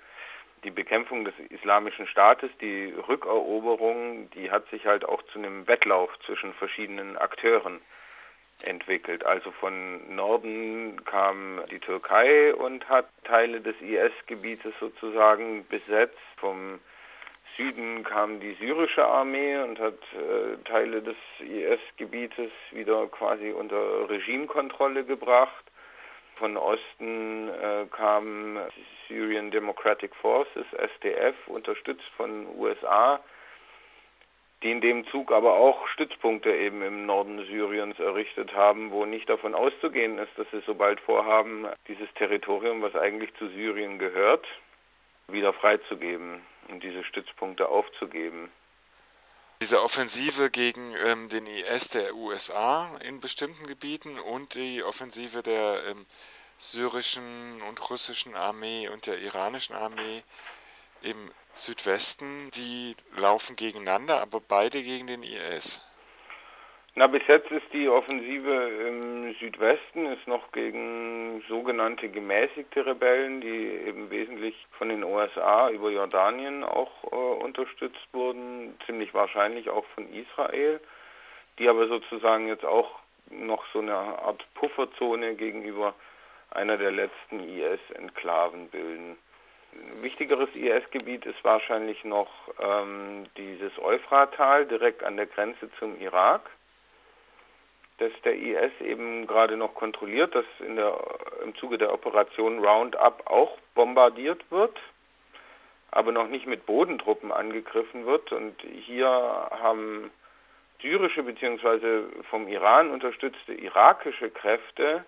Speaker 3: die Bekämpfung des islamischen Staates, die Rückeroberung, die hat sich halt auch zu einem Wettlauf zwischen verschiedenen Akteuren entwickelt. Also von Norden kam die Türkei und hat Teile des IS-Gebietes sozusagen besetzt. Vom Süden kam die syrische Armee und hat äh, Teile des IS-Gebietes wieder quasi unter Regimekontrolle gebracht. Von Osten äh, kam Syrian Democratic Forces, SDF, unterstützt von USA, die in dem Zug aber auch Stützpunkte eben im Norden Syriens errichtet haben, wo nicht davon auszugehen ist, dass sie sobald vorhaben, dieses Territorium, was eigentlich zu Syrien gehört, wieder freizugeben und diese Stützpunkte aufzugeben.
Speaker 9: diese Offensive gegen ähm, den IS der USA in bestimmten Gebieten und die Offensive der ähm, syrischen und russischen Armee und der iranischen Armee im Südwesten, die laufen gegeneinander, aber beide gegen den IS.
Speaker 3: Na, bis jetzt ist die Offensive im Südwesten ist noch gegen sogenannte gemäßigte Rebellen, die eben wesentlich von den USA über Jordanien auch äh, unterstützt wurden, ziemlich wahrscheinlich auch von Israel, die aber sozusagen jetzt auch noch so eine Art Pufferzone gegenüber einer der letzten IS-Enklaven bilden. Ein wichtigeres IS-Gebiet ist wahrscheinlich noch ähm, dieses Euphratal direkt an der Grenze zum Irak dass der IS eben gerade noch kontrolliert, dass in der, im Zuge der Operation Roundup auch bombardiert wird, aber noch nicht mit Bodentruppen angegriffen wird. Und hier haben syrische bzw. vom Iran unterstützte irakische Kräfte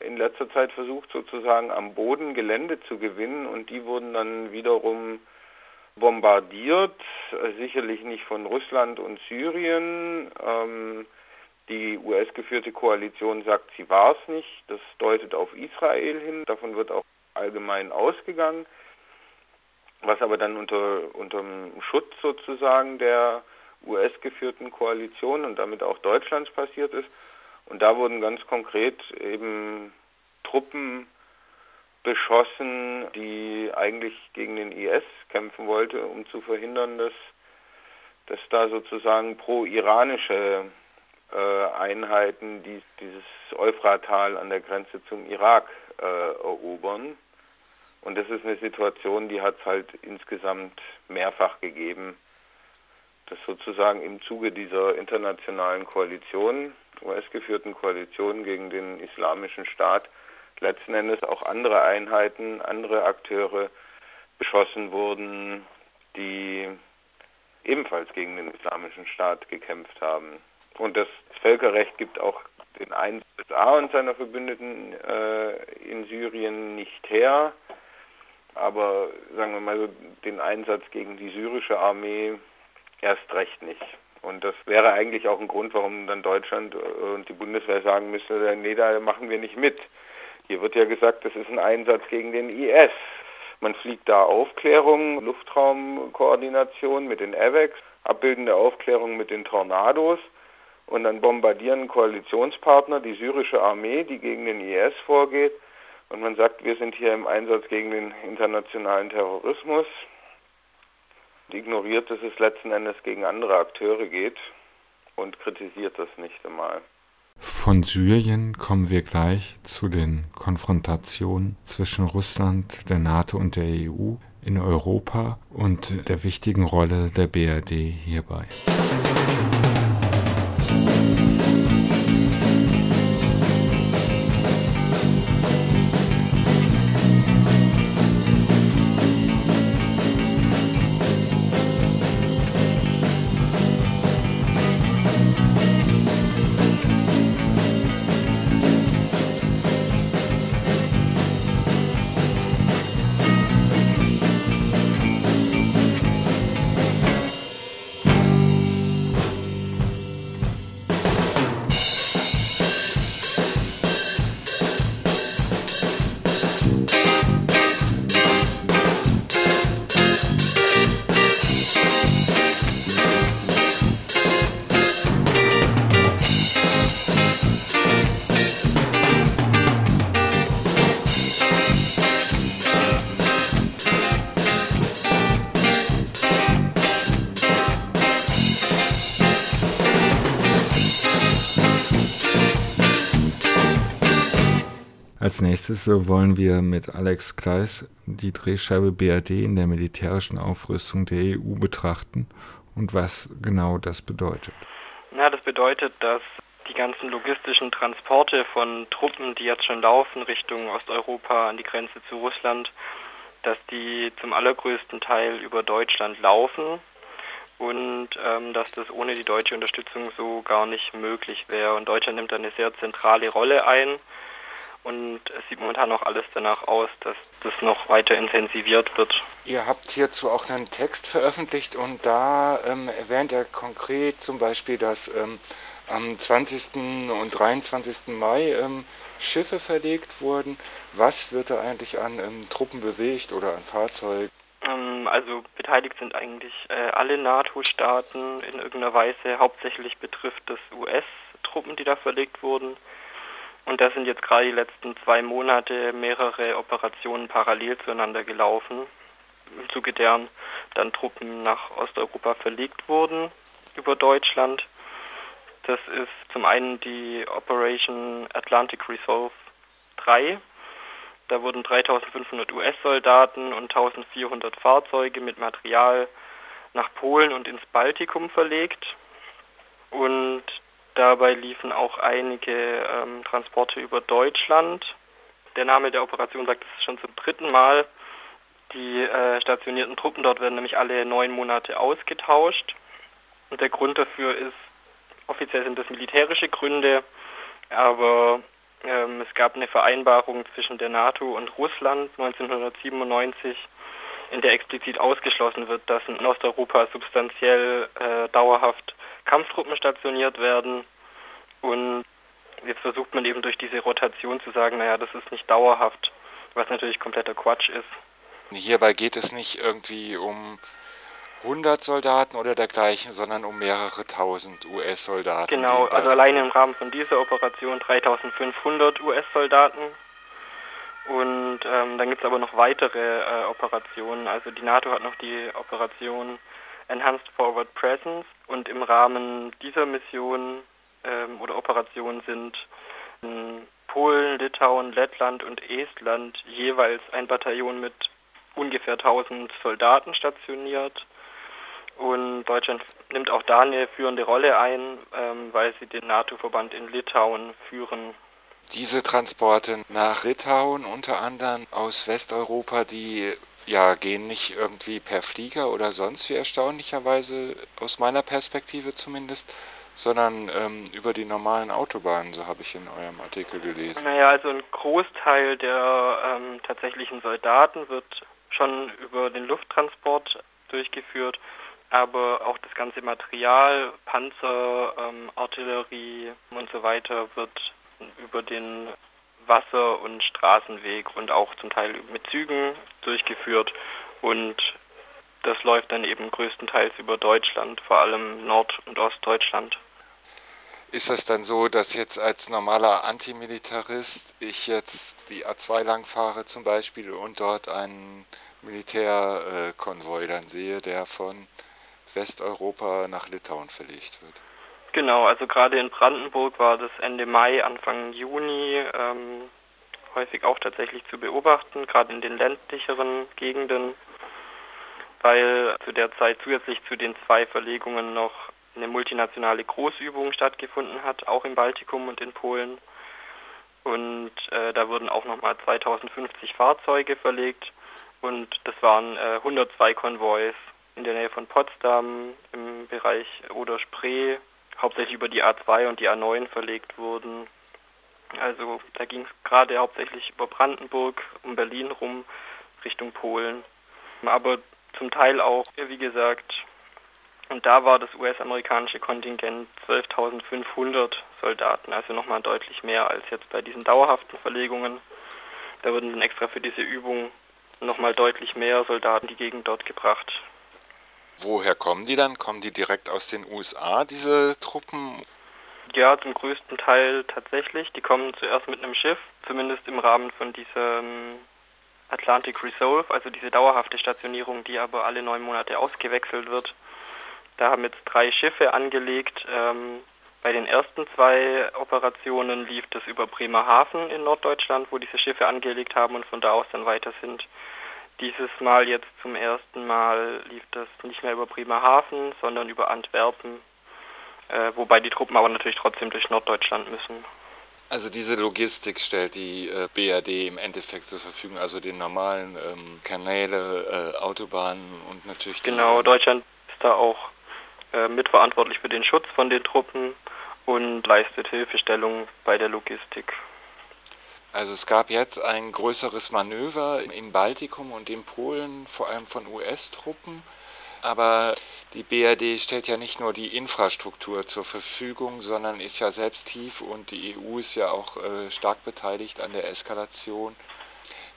Speaker 3: in letzter Zeit versucht sozusagen am Boden Gelände zu gewinnen und die wurden dann wiederum bombardiert, sicherlich nicht von Russland und Syrien. Ähm, die US-geführte Koalition sagt, sie war es nicht. Das deutet auf Israel hin. Davon wird auch allgemein ausgegangen. Was aber dann unter, unter dem Schutz sozusagen der US-geführten Koalition und damit auch Deutschlands passiert ist. Und da wurden ganz konkret eben Truppen beschossen, die eigentlich gegen den IS kämpfen wollte, um zu verhindern, dass, dass da sozusagen pro-iranische Einheiten, die dieses Euphratal an der Grenze zum Irak äh, erobern. Und das ist eine Situation, die hat es halt insgesamt mehrfach gegeben, dass sozusagen im Zuge dieser internationalen Koalition, US-geführten Koalition gegen den islamischen Staat, letzten Endes auch andere Einheiten, andere Akteure beschossen wurden, die ebenfalls gegen den islamischen Staat gekämpft haben. Und das Völkerrecht gibt auch den Einsatz USA und seiner Verbündeten äh, in Syrien nicht her. Aber sagen wir mal den Einsatz gegen die syrische Armee erst recht nicht. Und das wäre eigentlich auch ein Grund, warum dann Deutschland und die Bundeswehr sagen müsste, nee, da machen wir nicht mit. Hier wird ja gesagt, das ist ein Einsatz gegen den IS. Man fliegt da Aufklärung, Luftraumkoordination mit den AVEX, abbildende Aufklärung mit den Tornados. Und dann bombardieren Koalitionspartner die syrische Armee, die gegen den IS vorgeht. Und man sagt, wir sind hier im Einsatz gegen den internationalen Terrorismus. Und ignoriert, dass es letzten Endes gegen andere Akteure geht und kritisiert das nicht einmal.
Speaker 7: Von Syrien kommen wir gleich zu den Konfrontationen zwischen Russland, der NATO und der EU in Europa und der wichtigen Rolle der BRD hierbei. Als wollen wir mit Alex Kleis die Drehscheibe BRD in der militärischen Aufrüstung der EU betrachten und was genau das bedeutet.
Speaker 10: Ja, das bedeutet, dass die ganzen logistischen Transporte von Truppen, die jetzt schon laufen Richtung Osteuropa an die Grenze zu Russland, dass die zum allergrößten Teil über Deutschland laufen und ähm, dass das ohne die deutsche Unterstützung so gar nicht möglich wäre. Und Deutschland nimmt eine sehr zentrale Rolle ein und es sieht momentan auch alles danach aus, dass das noch weiter intensiviert wird.
Speaker 9: Ihr habt hierzu auch einen Text veröffentlicht und da ähm, erwähnt er konkret zum Beispiel, dass ähm, am 20. und 23. Mai ähm, Schiffe verlegt wurden. Was wird da eigentlich an ähm, Truppen bewegt oder an Fahrzeugen?
Speaker 10: Ähm, also beteiligt sind eigentlich äh, alle NATO-Staaten in irgendeiner Weise. Hauptsächlich betrifft es US-Truppen, die da verlegt wurden. Und da sind jetzt gerade die letzten zwei Monate mehrere Operationen parallel zueinander gelaufen, im Zuge deren dann Truppen nach Osteuropa verlegt wurden über Deutschland. Das ist zum einen die Operation Atlantic Resolve 3. Da wurden 3500 US-Soldaten und 1400 Fahrzeuge mit Material nach Polen und ins Baltikum verlegt. Und dabei liefen auch einige ähm, Transporte über Deutschland. Der Name der Operation sagt es schon zum dritten Mal. Die äh, stationierten Truppen dort werden nämlich alle neun Monate ausgetauscht. Und der Grund dafür ist, offiziell sind das militärische Gründe, aber ähm, es gab eine Vereinbarung zwischen der NATO und Russland 1997, in der explizit ausgeschlossen wird, dass in Osteuropa substanziell äh, dauerhaft Kampftruppen stationiert werden. Und jetzt versucht man eben durch diese Rotation zu sagen, naja, das ist nicht dauerhaft, was natürlich kompletter Quatsch ist.
Speaker 9: Hierbei geht es nicht irgendwie um 100 Soldaten oder dergleichen, sondern um mehrere tausend US-Soldaten.
Speaker 10: Genau, also allein im Rahmen von dieser Operation 3500 US-Soldaten. Und ähm, dann gibt es aber noch weitere äh, Operationen. Also die NATO hat noch die Operation Enhanced Forward Presence und im Rahmen dieser Mission ähm, oder Operation sind in Polen, Litauen, Lettland und Estland jeweils ein Bataillon mit ungefähr 1000 Soldaten stationiert. Und Deutschland nimmt auch da eine führende Rolle ein, ähm, weil sie den NATO-Verband in Litauen führen.
Speaker 9: Diese Transporte nach Litauen unter anderem aus Westeuropa, die ja, gehen nicht irgendwie per Flieger oder sonst wie erstaunlicherweise, aus meiner Perspektive zumindest, sondern ähm, über die normalen Autobahnen, so habe ich in eurem Artikel gelesen.
Speaker 10: Naja, also ein Großteil der ähm, tatsächlichen Soldaten wird schon über den Lufttransport durchgeführt aber auch das ganze Material, Panzer, ähm, Artillerie und so weiter wird über den Wasser- und Straßenweg und auch zum Teil mit Zügen durchgeführt und das läuft dann eben größtenteils über Deutschland, vor allem Nord- und Ostdeutschland.
Speaker 9: Ist das dann so, dass jetzt als normaler Antimilitarist ich jetzt die A2 lang fahre zum Beispiel und dort einen Militärkonvoi dann sehe, der von Westeuropa nach Litauen verlegt wird.
Speaker 10: Genau, also gerade in Brandenburg war das Ende Mai, Anfang Juni ähm, häufig auch tatsächlich zu beobachten, gerade in den ländlicheren Gegenden, weil zu der Zeit zusätzlich zu den zwei Verlegungen noch eine multinationale Großübung stattgefunden hat, auch im Baltikum und in Polen. Und äh, da wurden auch nochmal 2050 Fahrzeuge verlegt und das waren äh, 102 Konvois in der Nähe von Potsdam im Bereich Oder-Spree hauptsächlich über die A2 und die A9 verlegt wurden. Also da ging es gerade hauptsächlich über Brandenburg, um Berlin rum, Richtung Polen. Aber zum Teil auch, wie gesagt, und da war das US-amerikanische Kontingent 12.500 Soldaten, also nochmal deutlich mehr als jetzt bei diesen dauerhaften Verlegungen. Da wurden dann extra für diese Übung nochmal deutlich mehr Soldaten die Gegend dort gebracht.
Speaker 9: Woher kommen die dann? Kommen die direkt aus den USA, diese Truppen?
Speaker 10: Ja, zum größten Teil tatsächlich. Die kommen zuerst mit einem Schiff, zumindest im Rahmen von diesem Atlantic Resolve, also diese dauerhafte Stationierung, die aber alle neun Monate ausgewechselt wird. Da haben jetzt drei Schiffe angelegt. Ähm, bei den ersten zwei Operationen lief das über Bremerhaven in Norddeutschland, wo diese Schiffe angelegt haben und von da aus dann weiter sind. Dieses Mal jetzt zum ersten Mal lief das nicht mehr über Bremerhaven, sondern über Antwerpen, äh, wobei die Truppen aber natürlich trotzdem durch Norddeutschland müssen.
Speaker 9: Also diese Logistik stellt die äh, BRD im Endeffekt zur Verfügung, also den normalen ähm, Kanäle, äh, Autobahnen und natürlich...
Speaker 10: Genau, Deutschland ist da auch äh, mitverantwortlich für den Schutz von den Truppen und leistet Hilfestellung bei der Logistik.
Speaker 9: Also es gab jetzt ein größeres Manöver im Baltikum und in Polen, vor allem von US-Truppen. Aber die BRD stellt ja nicht nur die Infrastruktur zur Verfügung, sondern ist ja selbst tief und die EU ist ja auch äh, stark beteiligt an der Eskalation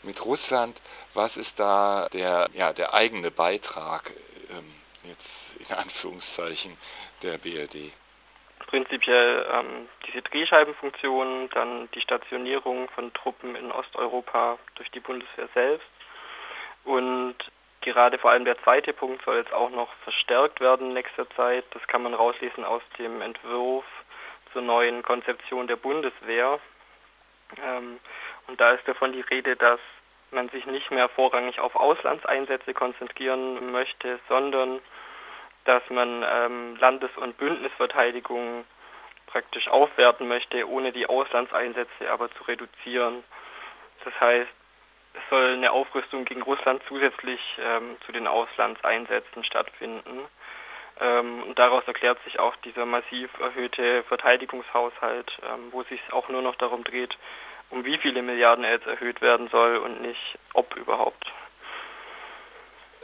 Speaker 9: mit Russland. Was ist da der, ja, der eigene Beitrag, ähm, jetzt in Anführungszeichen, der BRD?
Speaker 10: Prinzipiell ähm, diese Drehscheibenfunktion, dann die Stationierung von Truppen in Osteuropa durch die Bundeswehr selbst und gerade vor allem der zweite Punkt soll jetzt auch noch verstärkt werden in nächster Zeit. Das kann man rauslesen aus dem Entwurf zur neuen Konzeption der Bundeswehr. Ähm, und da ist davon die Rede, dass man sich nicht mehr vorrangig auf Auslandseinsätze konzentrieren möchte, sondern dass man ähm, Landes- und Bündnisverteidigung praktisch aufwerten möchte, ohne die Auslandseinsätze aber zu reduzieren. Das heißt, es soll eine Aufrüstung gegen Russland zusätzlich ähm, zu den Auslandseinsätzen stattfinden. Ähm, und daraus erklärt sich auch dieser massiv erhöhte Verteidigungshaushalt, ähm, wo sich auch nur noch darum dreht, um wie viele Milliarden er jetzt erhöht werden soll und nicht ob überhaupt.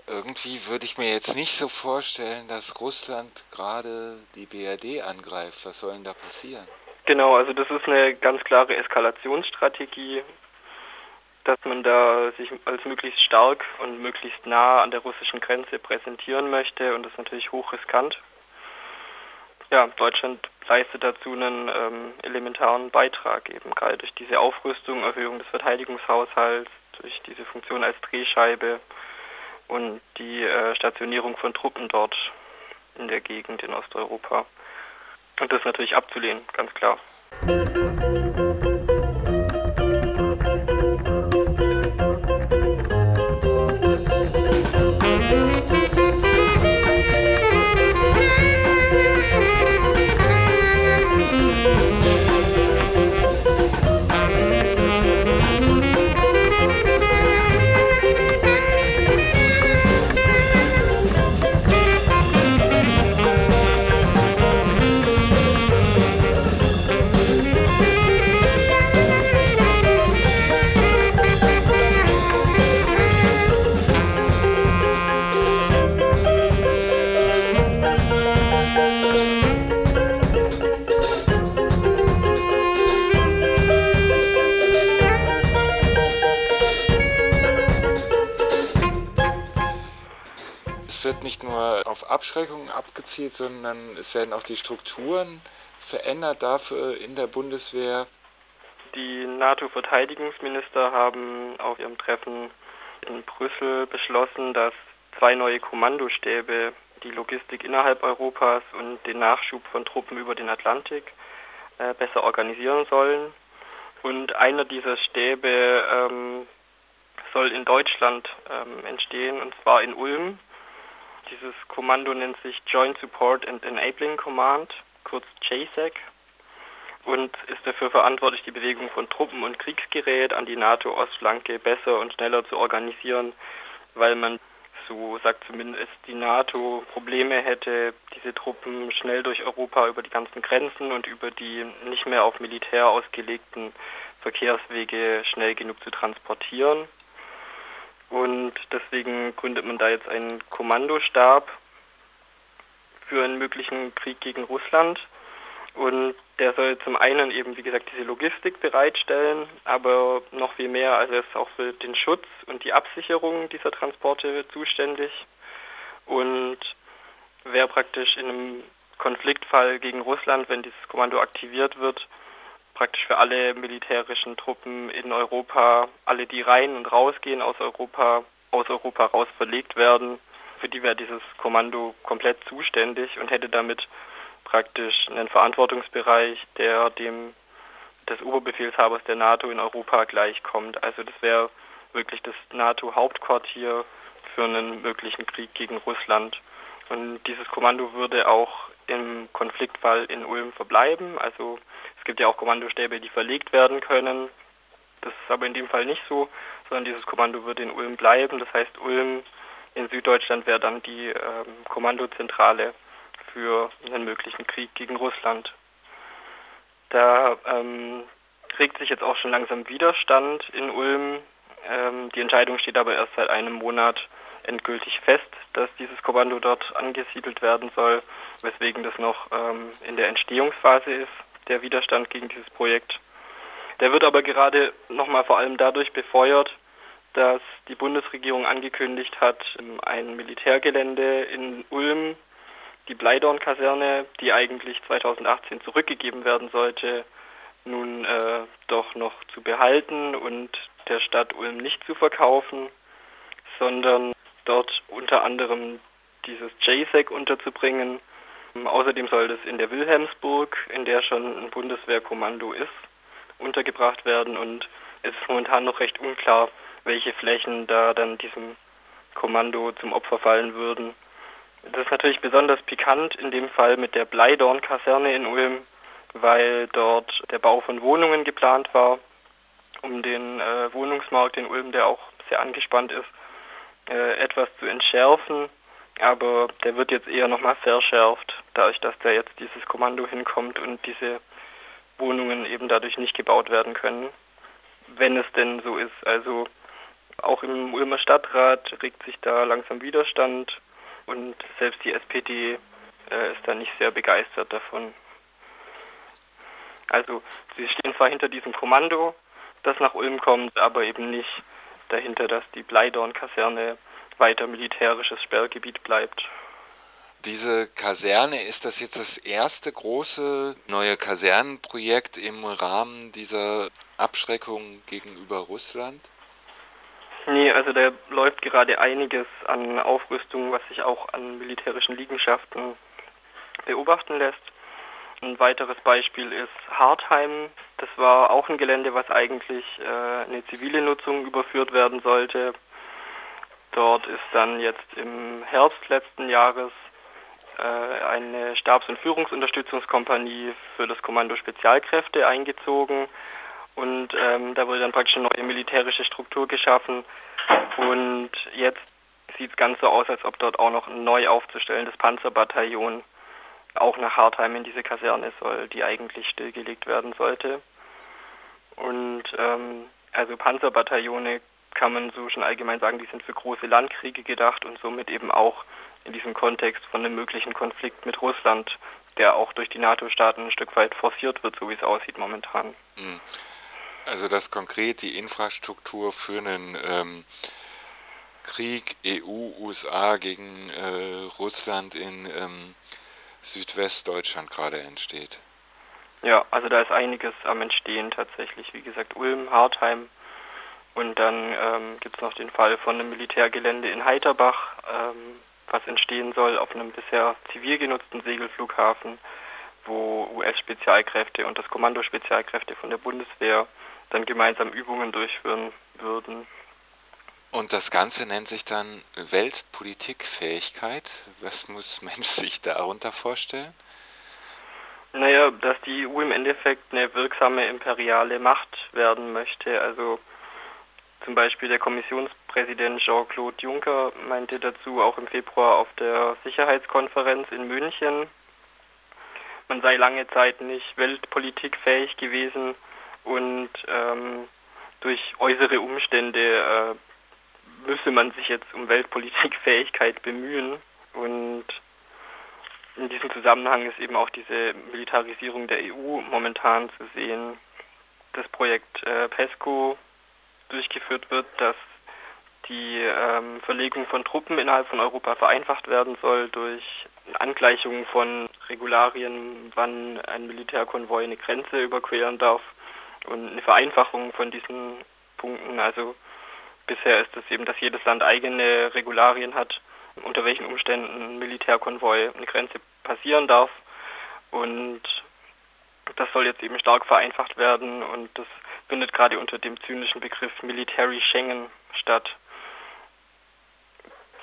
Speaker 9: Irgendwie würde ich mir jetzt nicht so vorstellen, dass Russland gerade die BRD angreift. Was soll denn da passieren?
Speaker 10: Genau, also das ist eine ganz klare Eskalationsstrategie, dass man da sich als möglichst stark und möglichst nah an der russischen Grenze präsentieren möchte und das ist natürlich hochriskant. Ja, Deutschland leistet dazu einen ähm, elementaren Beitrag, eben gerade durch diese Aufrüstung, Erhöhung des Verteidigungshaushalts, durch diese Funktion als Drehscheibe und die äh, Stationierung von Truppen dort in der Gegend in Osteuropa. Und das ist natürlich abzulehnen, ganz klar.
Speaker 9: Abgezielt, sondern es werden auch die Strukturen verändert dafür in der Bundeswehr.
Speaker 10: Die NATO-Verteidigungsminister haben auf ihrem Treffen in Brüssel beschlossen, dass zwei neue Kommandostäbe die Logistik innerhalb Europas und den Nachschub von Truppen über den Atlantik äh, besser organisieren sollen. Und einer dieser Stäbe ähm, soll in Deutschland ähm, entstehen, und zwar in Ulm. Dieses Kommando nennt sich Joint Support and Enabling Command, kurz JSAC, und ist dafür verantwortlich, die Bewegung von Truppen und Kriegsgerät an die NATO-Ostflanke besser und schneller zu organisieren, weil man, so sagt zumindest die NATO, Probleme hätte, diese Truppen schnell durch Europa über die ganzen Grenzen und über die nicht mehr auf Militär ausgelegten Verkehrswege schnell genug zu transportieren. Und deswegen gründet man da jetzt einen Kommandostab für einen möglichen Krieg gegen Russland. Und der soll zum einen eben, wie gesagt, diese Logistik bereitstellen, aber noch viel mehr, also er ist auch für den Schutz und die Absicherung dieser Transporte zuständig und wäre praktisch in einem Konfliktfall gegen Russland, wenn dieses Kommando aktiviert wird, praktisch für alle militärischen Truppen in Europa, alle die rein und rausgehen aus Europa, aus Europa raus verlegt werden. Für die wäre dieses Kommando komplett zuständig und hätte damit praktisch einen Verantwortungsbereich, der dem des Oberbefehlshabers der NATO in Europa gleichkommt. Also das wäre wirklich das NATO-Hauptquartier für einen möglichen Krieg gegen Russland. Und dieses Kommando würde auch im Konfliktfall in Ulm verbleiben. Also gibt ja auch Kommandostäbe, die verlegt werden können. Das ist aber in dem Fall nicht so, sondern dieses Kommando würde in Ulm bleiben. Das heißt, Ulm in Süddeutschland wäre dann die ähm, Kommandozentrale für einen möglichen Krieg gegen Russland. Da ähm, regt sich jetzt auch schon langsam Widerstand in Ulm. Ähm, die Entscheidung steht aber erst seit einem Monat endgültig fest, dass dieses Kommando dort angesiedelt werden soll, weswegen das noch ähm, in der Entstehungsphase ist, der Widerstand gegen dieses Projekt. Der wird aber gerade nochmal vor allem dadurch befeuert, dass die Bundesregierung angekündigt hat, ein Militärgelände in Ulm, die Bleidorn-Kaserne, die eigentlich 2018 zurückgegeben werden sollte, nun äh, doch noch zu behalten und der Stadt Ulm nicht zu verkaufen, sondern dort unter anderem dieses JSEC unterzubringen. Außerdem soll das in der Wilhelmsburg, in der schon ein Bundeswehrkommando ist, untergebracht werden und es ist momentan noch recht unklar, welche Flächen da dann diesem Kommando zum Opfer fallen würden. Das ist natürlich besonders pikant in dem Fall mit der Bleidorn-Kaserne in Ulm, weil dort der Bau von Wohnungen geplant war, um den äh, Wohnungsmarkt in Ulm, der auch sehr angespannt ist, äh, etwas zu entschärfen. Aber der wird jetzt eher nochmal verschärft, dadurch, dass da jetzt dieses Kommando hinkommt und diese Wohnungen eben dadurch nicht gebaut werden können, wenn es denn so ist. Also auch im Ulmer Stadtrat regt sich da langsam Widerstand und selbst die SPD äh, ist da nicht sehr begeistert davon. Also sie stehen zwar hinter diesem Kommando, das nach Ulm kommt, aber eben nicht dahinter, dass die Bleidorn-Kaserne weiter militärisches Sperrgebiet bleibt.
Speaker 9: Diese Kaserne, ist das jetzt das erste große neue Kasernenprojekt im Rahmen dieser Abschreckung gegenüber Russland?
Speaker 10: Nee, also da läuft gerade einiges an Aufrüstung, was sich auch an militärischen Liegenschaften beobachten lässt. Ein weiteres Beispiel ist Hartheim. Das war auch ein Gelände, was eigentlich äh, eine zivile Nutzung überführt werden sollte. Dort ist dann jetzt im Herbst letzten Jahres äh, eine Stabs- und Führungsunterstützungskompanie für das Kommando Spezialkräfte eingezogen und ähm, da wurde dann praktisch eine neue militärische Struktur geschaffen und jetzt sieht es ganz so aus, als ob dort auch noch ein neu aufzustellendes Panzerbataillon auch nach Hartheim in diese Kaserne soll, die eigentlich stillgelegt werden sollte. Und ähm, also Panzerbataillone kann man so schon allgemein sagen, die sind für große Landkriege gedacht und somit eben auch in diesem Kontext von einem möglichen Konflikt mit Russland, der auch durch die NATO-Staaten ein Stück weit forciert wird, so wie es aussieht momentan.
Speaker 9: Mhm. Also dass konkret die Infrastruktur für einen ähm, Krieg EU-USA gegen äh, Russland in ähm, Südwestdeutschland gerade entsteht.
Speaker 10: Ja, also da ist einiges am Entstehen tatsächlich. Wie gesagt, Ulm, Hartheim und dann ähm, gibt es noch den Fall von einem Militärgelände in Heiterbach, ähm, was entstehen soll auf einem bisher zivil genutzten Segelflughafen, wo US-Spezialkräfte und das Kommando Spezialkräfte von der Bundeswehr dann gemeinsam Übungen durchführen würden.
Speaker 9: Und das Ganze nennt sich dann Weltpolitikfähigkeit. Was muss Mensch sich darunter vorstellen?
Speaker 10: Naja, dass die EU im Endeffekt eine wirksame imperiale Macht werden möchte. Also zum Beispiel der Kommissionspräsident Jean-Claude Juncker meinte dazu auch im Februar auf der Sicherheitskonferenz in München, man sei lange Zeit nicht weltpolitikfähig gewesen und ähm, durch äußere Umstände äh, müsse man sich jetzt um Weltpolitikfähigkeit bemühen und in diesem Zusammenhang ist eben auch diese Militarisierung der EU momentan zu sehen. Das Projekt äh, PESCO durchgeführt wird, dass die ähm, Verlegung von Truppen innerhalb von Europa vereinfacht werden soll durch Angleichung von Regularien, wann ein Militärkonvoi eine Grenze überqueren darf und eine Vereinfachung von diesen Punkten. Also bisher ist es eben, dass jedes Land eigene Regularien hat, unter welchen Umständen ein Militärkonvoi eine Grenze passieren darf. Und das soll jetzt eben stark vereinfacht werden und das findet gerade unter dem zynischen Begriff Military Schengen statt.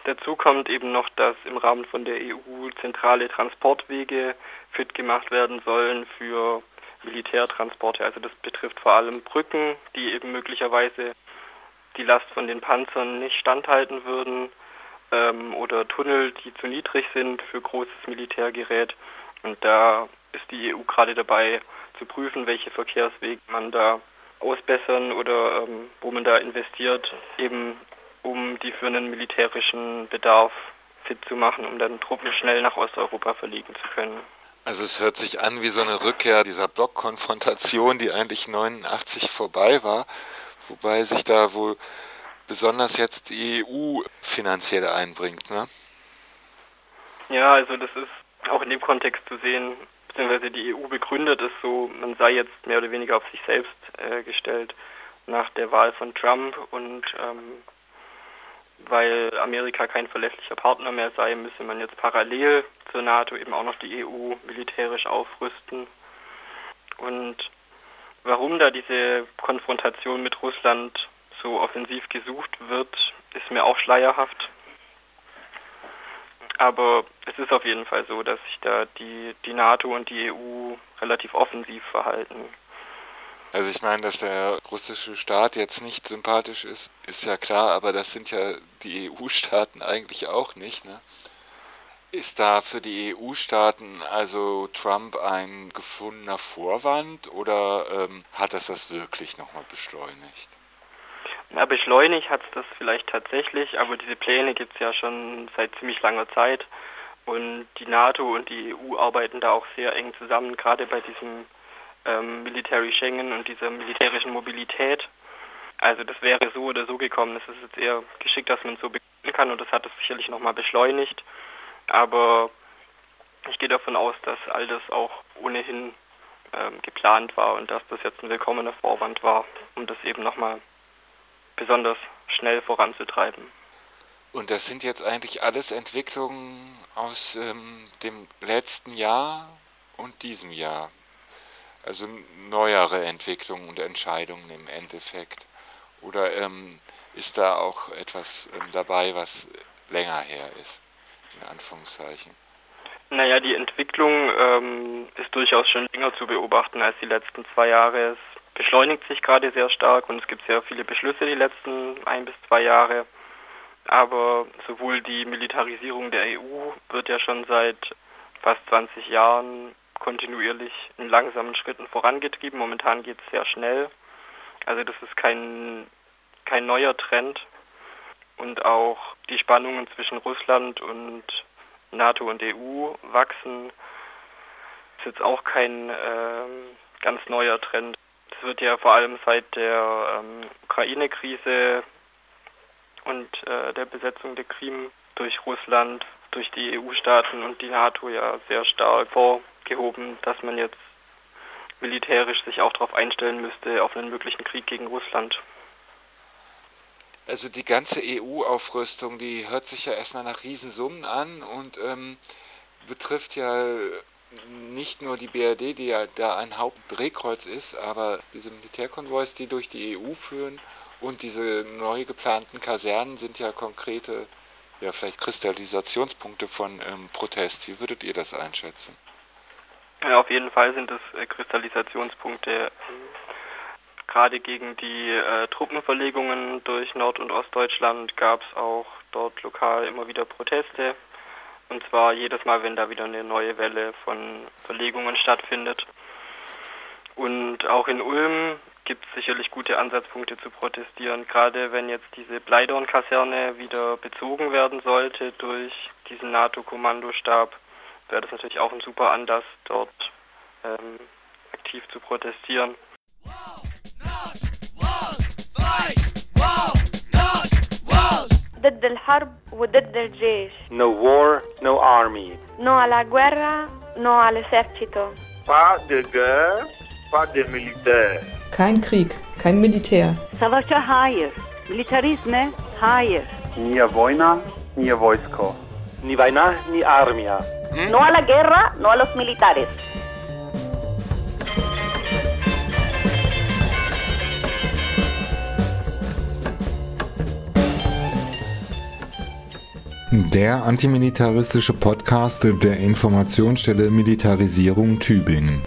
Speaker 10: Dazu kommt eben noch, dass im Rahmen von der EU zentrale Transportwege fit gemacht werden sollen für Militärtransporte. Also das betrifft vor allem Brücken, die eben möglicherweise die Last von den Panzern nicht standhalten würden ähm, oder Tunnel, die zu niedrig sind für großes Militärgerät. Und da ist die EU gerade dabei, zu prüfen, welche Verkehrswege man da ausbessern oder ähm, wo man da investiert, eben um die für einen militärischen Bedarf fit zu machen, um dann Truppen schnell nach Osteuropa verlegen zu können.
Speaker 9: Also es hört sich an wie so eine Rückkehr dieser Blockkonfrontation, die eigentlich 89 vorbei war, wobei sich da wohl besonders jetzt die EU finanziell einbringt, ne?
Speaker 10: Ja, also das ist auch in dem Kontext zu sehen, beziehungsweise die EU begründet es so, man sei jetzt mehr oder weniger auf sich selbst äh, gestellt nach der Wahl von Trump und ähm, weil Amerika kein verlässlicher Partner mehr sei, müsse man jetzt parallel zur NATO eben auch noch die EU militärisch aufrüsten. Und warum da diese Konfrontation mit Russland so offensiv gesucht wird, ist mir auch schleierhaft. Aber es ist auf jeden Fall so, dass sich da die, die NATO und die EU relativ offensiv verhalten.
Speaker 9: Also ich meine, dass der russische Staat jetzt nicht sympathisch ist, ist ja klar, aber das sind ja die EU-Staaten eigentlich auch nicht. Ne? Ist da für die EU-Staaten also Trump ein gefundener Vorwand oder ähm, hat das das wirklich nochmal beschleunigt?
Speaker 10: Na, beschleunigt hat es das vielleicht tatsächlich, aber diese Pläne gibt es ja schon seit ziemlich langer Zeit. Und die NATO und die EU arbeiten da auch sehr eng zusammen, gerade bei diesem ähm, Military Schengen und dieser militärischen Mobilität. Also das wäre so oder so gekommen. Es ist jetzt eher geschickt, dass man es so beginnen kann und das hat es sicherlich nochmal beschleunigt. Aber ich gehe davon aus, dass all das auch ohnehin ähm, geplant war und dass das jetzt ein willkommener Vorwand war, um das eben nochmal besonders schnell voranzutreiben.
Speaker 9: Und das sind jetzt eigentlich alles Entwicklungen aus ähm, dem letzten Jahr und diesem Jahr. Also neuere Entwicklungen und Entscheidungen im Endeffekt. Oder ähm, ist da auch etwas ähm, dabei, was länger her ist, in Anführungszeichen?
Speaker 10: Naja, die Entwicklung ähm, ist durchaus schon länger zu beobachten als die letzten zwei Jahre. Es beschleunigt sich gerade sehr stark und es gibt sehr viele Beschlüsse die letzten ein bis zwei Jahre. Aber sowohl die Militarisierung der EU wird ja schon seit fast 20 Jahren kontinuierlich in langsamen Schritten vorangetrieben. Momentan geht es sehr schnell. Also das ist kein, kein neuer Trend. Und auch die Spannungen zwischen Russland und NATO und EU wachsen. Das ist jetzt auch kein äh, ganz neuer Trend wird ja vor allem seit der ähm, Ukraine-Krise und äh, der Besetzung der Krim durch Russland, durch die EU-Staaten und die NATO ja sehr stark vorgehoben, dass man jetzt militärisch sich auch darauf einstellen müsste, auf einen möglichen Krieg gegen Russland.
Speaker 9: Also die ganze EU-Aufrüstung, die hört sich ja erstmal nach Riesensummen an und ähm, betrifft ja nicht nur die BRD, die ja da ein Hauptdrehkreuz ist, aber diese Militärkonvois, die durch die EU führen und diese neu geplanten Kasernen sind ja konkrete, ja vielleicht Kristallisationspunkte von ähm, Protest. Wie würdet ihr das einschätzen?
Speaker 10: Ja, auf jeden Fall sind es äh, Kristallisationspunkte. Ähm, gerade gegen die äh, Truppenverlegungen durch Nord- und Ostdeutschland gab es auch dort lokal immer wieder Proteste. Und zwar jedes Mal, wenn da wieder eine neue Welle von Verlegungen stattfindet. Und auch in Ulm gibt es sicherlich gute Ansatzpunkte zu protestieren. Gerade wenn jetzt diese Bleidorn-Kaserne wieder bezogen werden sollte durch diesen NATO-Kommandostab, wäre das natürlich auch ein super Anlass, dort ähm, aktiv zu protestieren.
Speaker 1: ضد الحرب وضد الجيش
Speaker 2: No war, no army.
Speaker 1: No alla guerra, no all'esercito
Speaker 6: Pas de guerre, pas de militaire.
Speaker 4: Kein Krieg, kein Militär.
Speaker 5: Savaşa hayır. Militarizme hayır.
Speaker 6: Nia vojna, nia vojsko.
Speaker 2: Ni vojna, ni armia.
Speaker 5: No a la guerra, no a los militares.
Speaker 7: Der antimilitaristische Podcast der Informationsstelle Militarisierung Tübingen.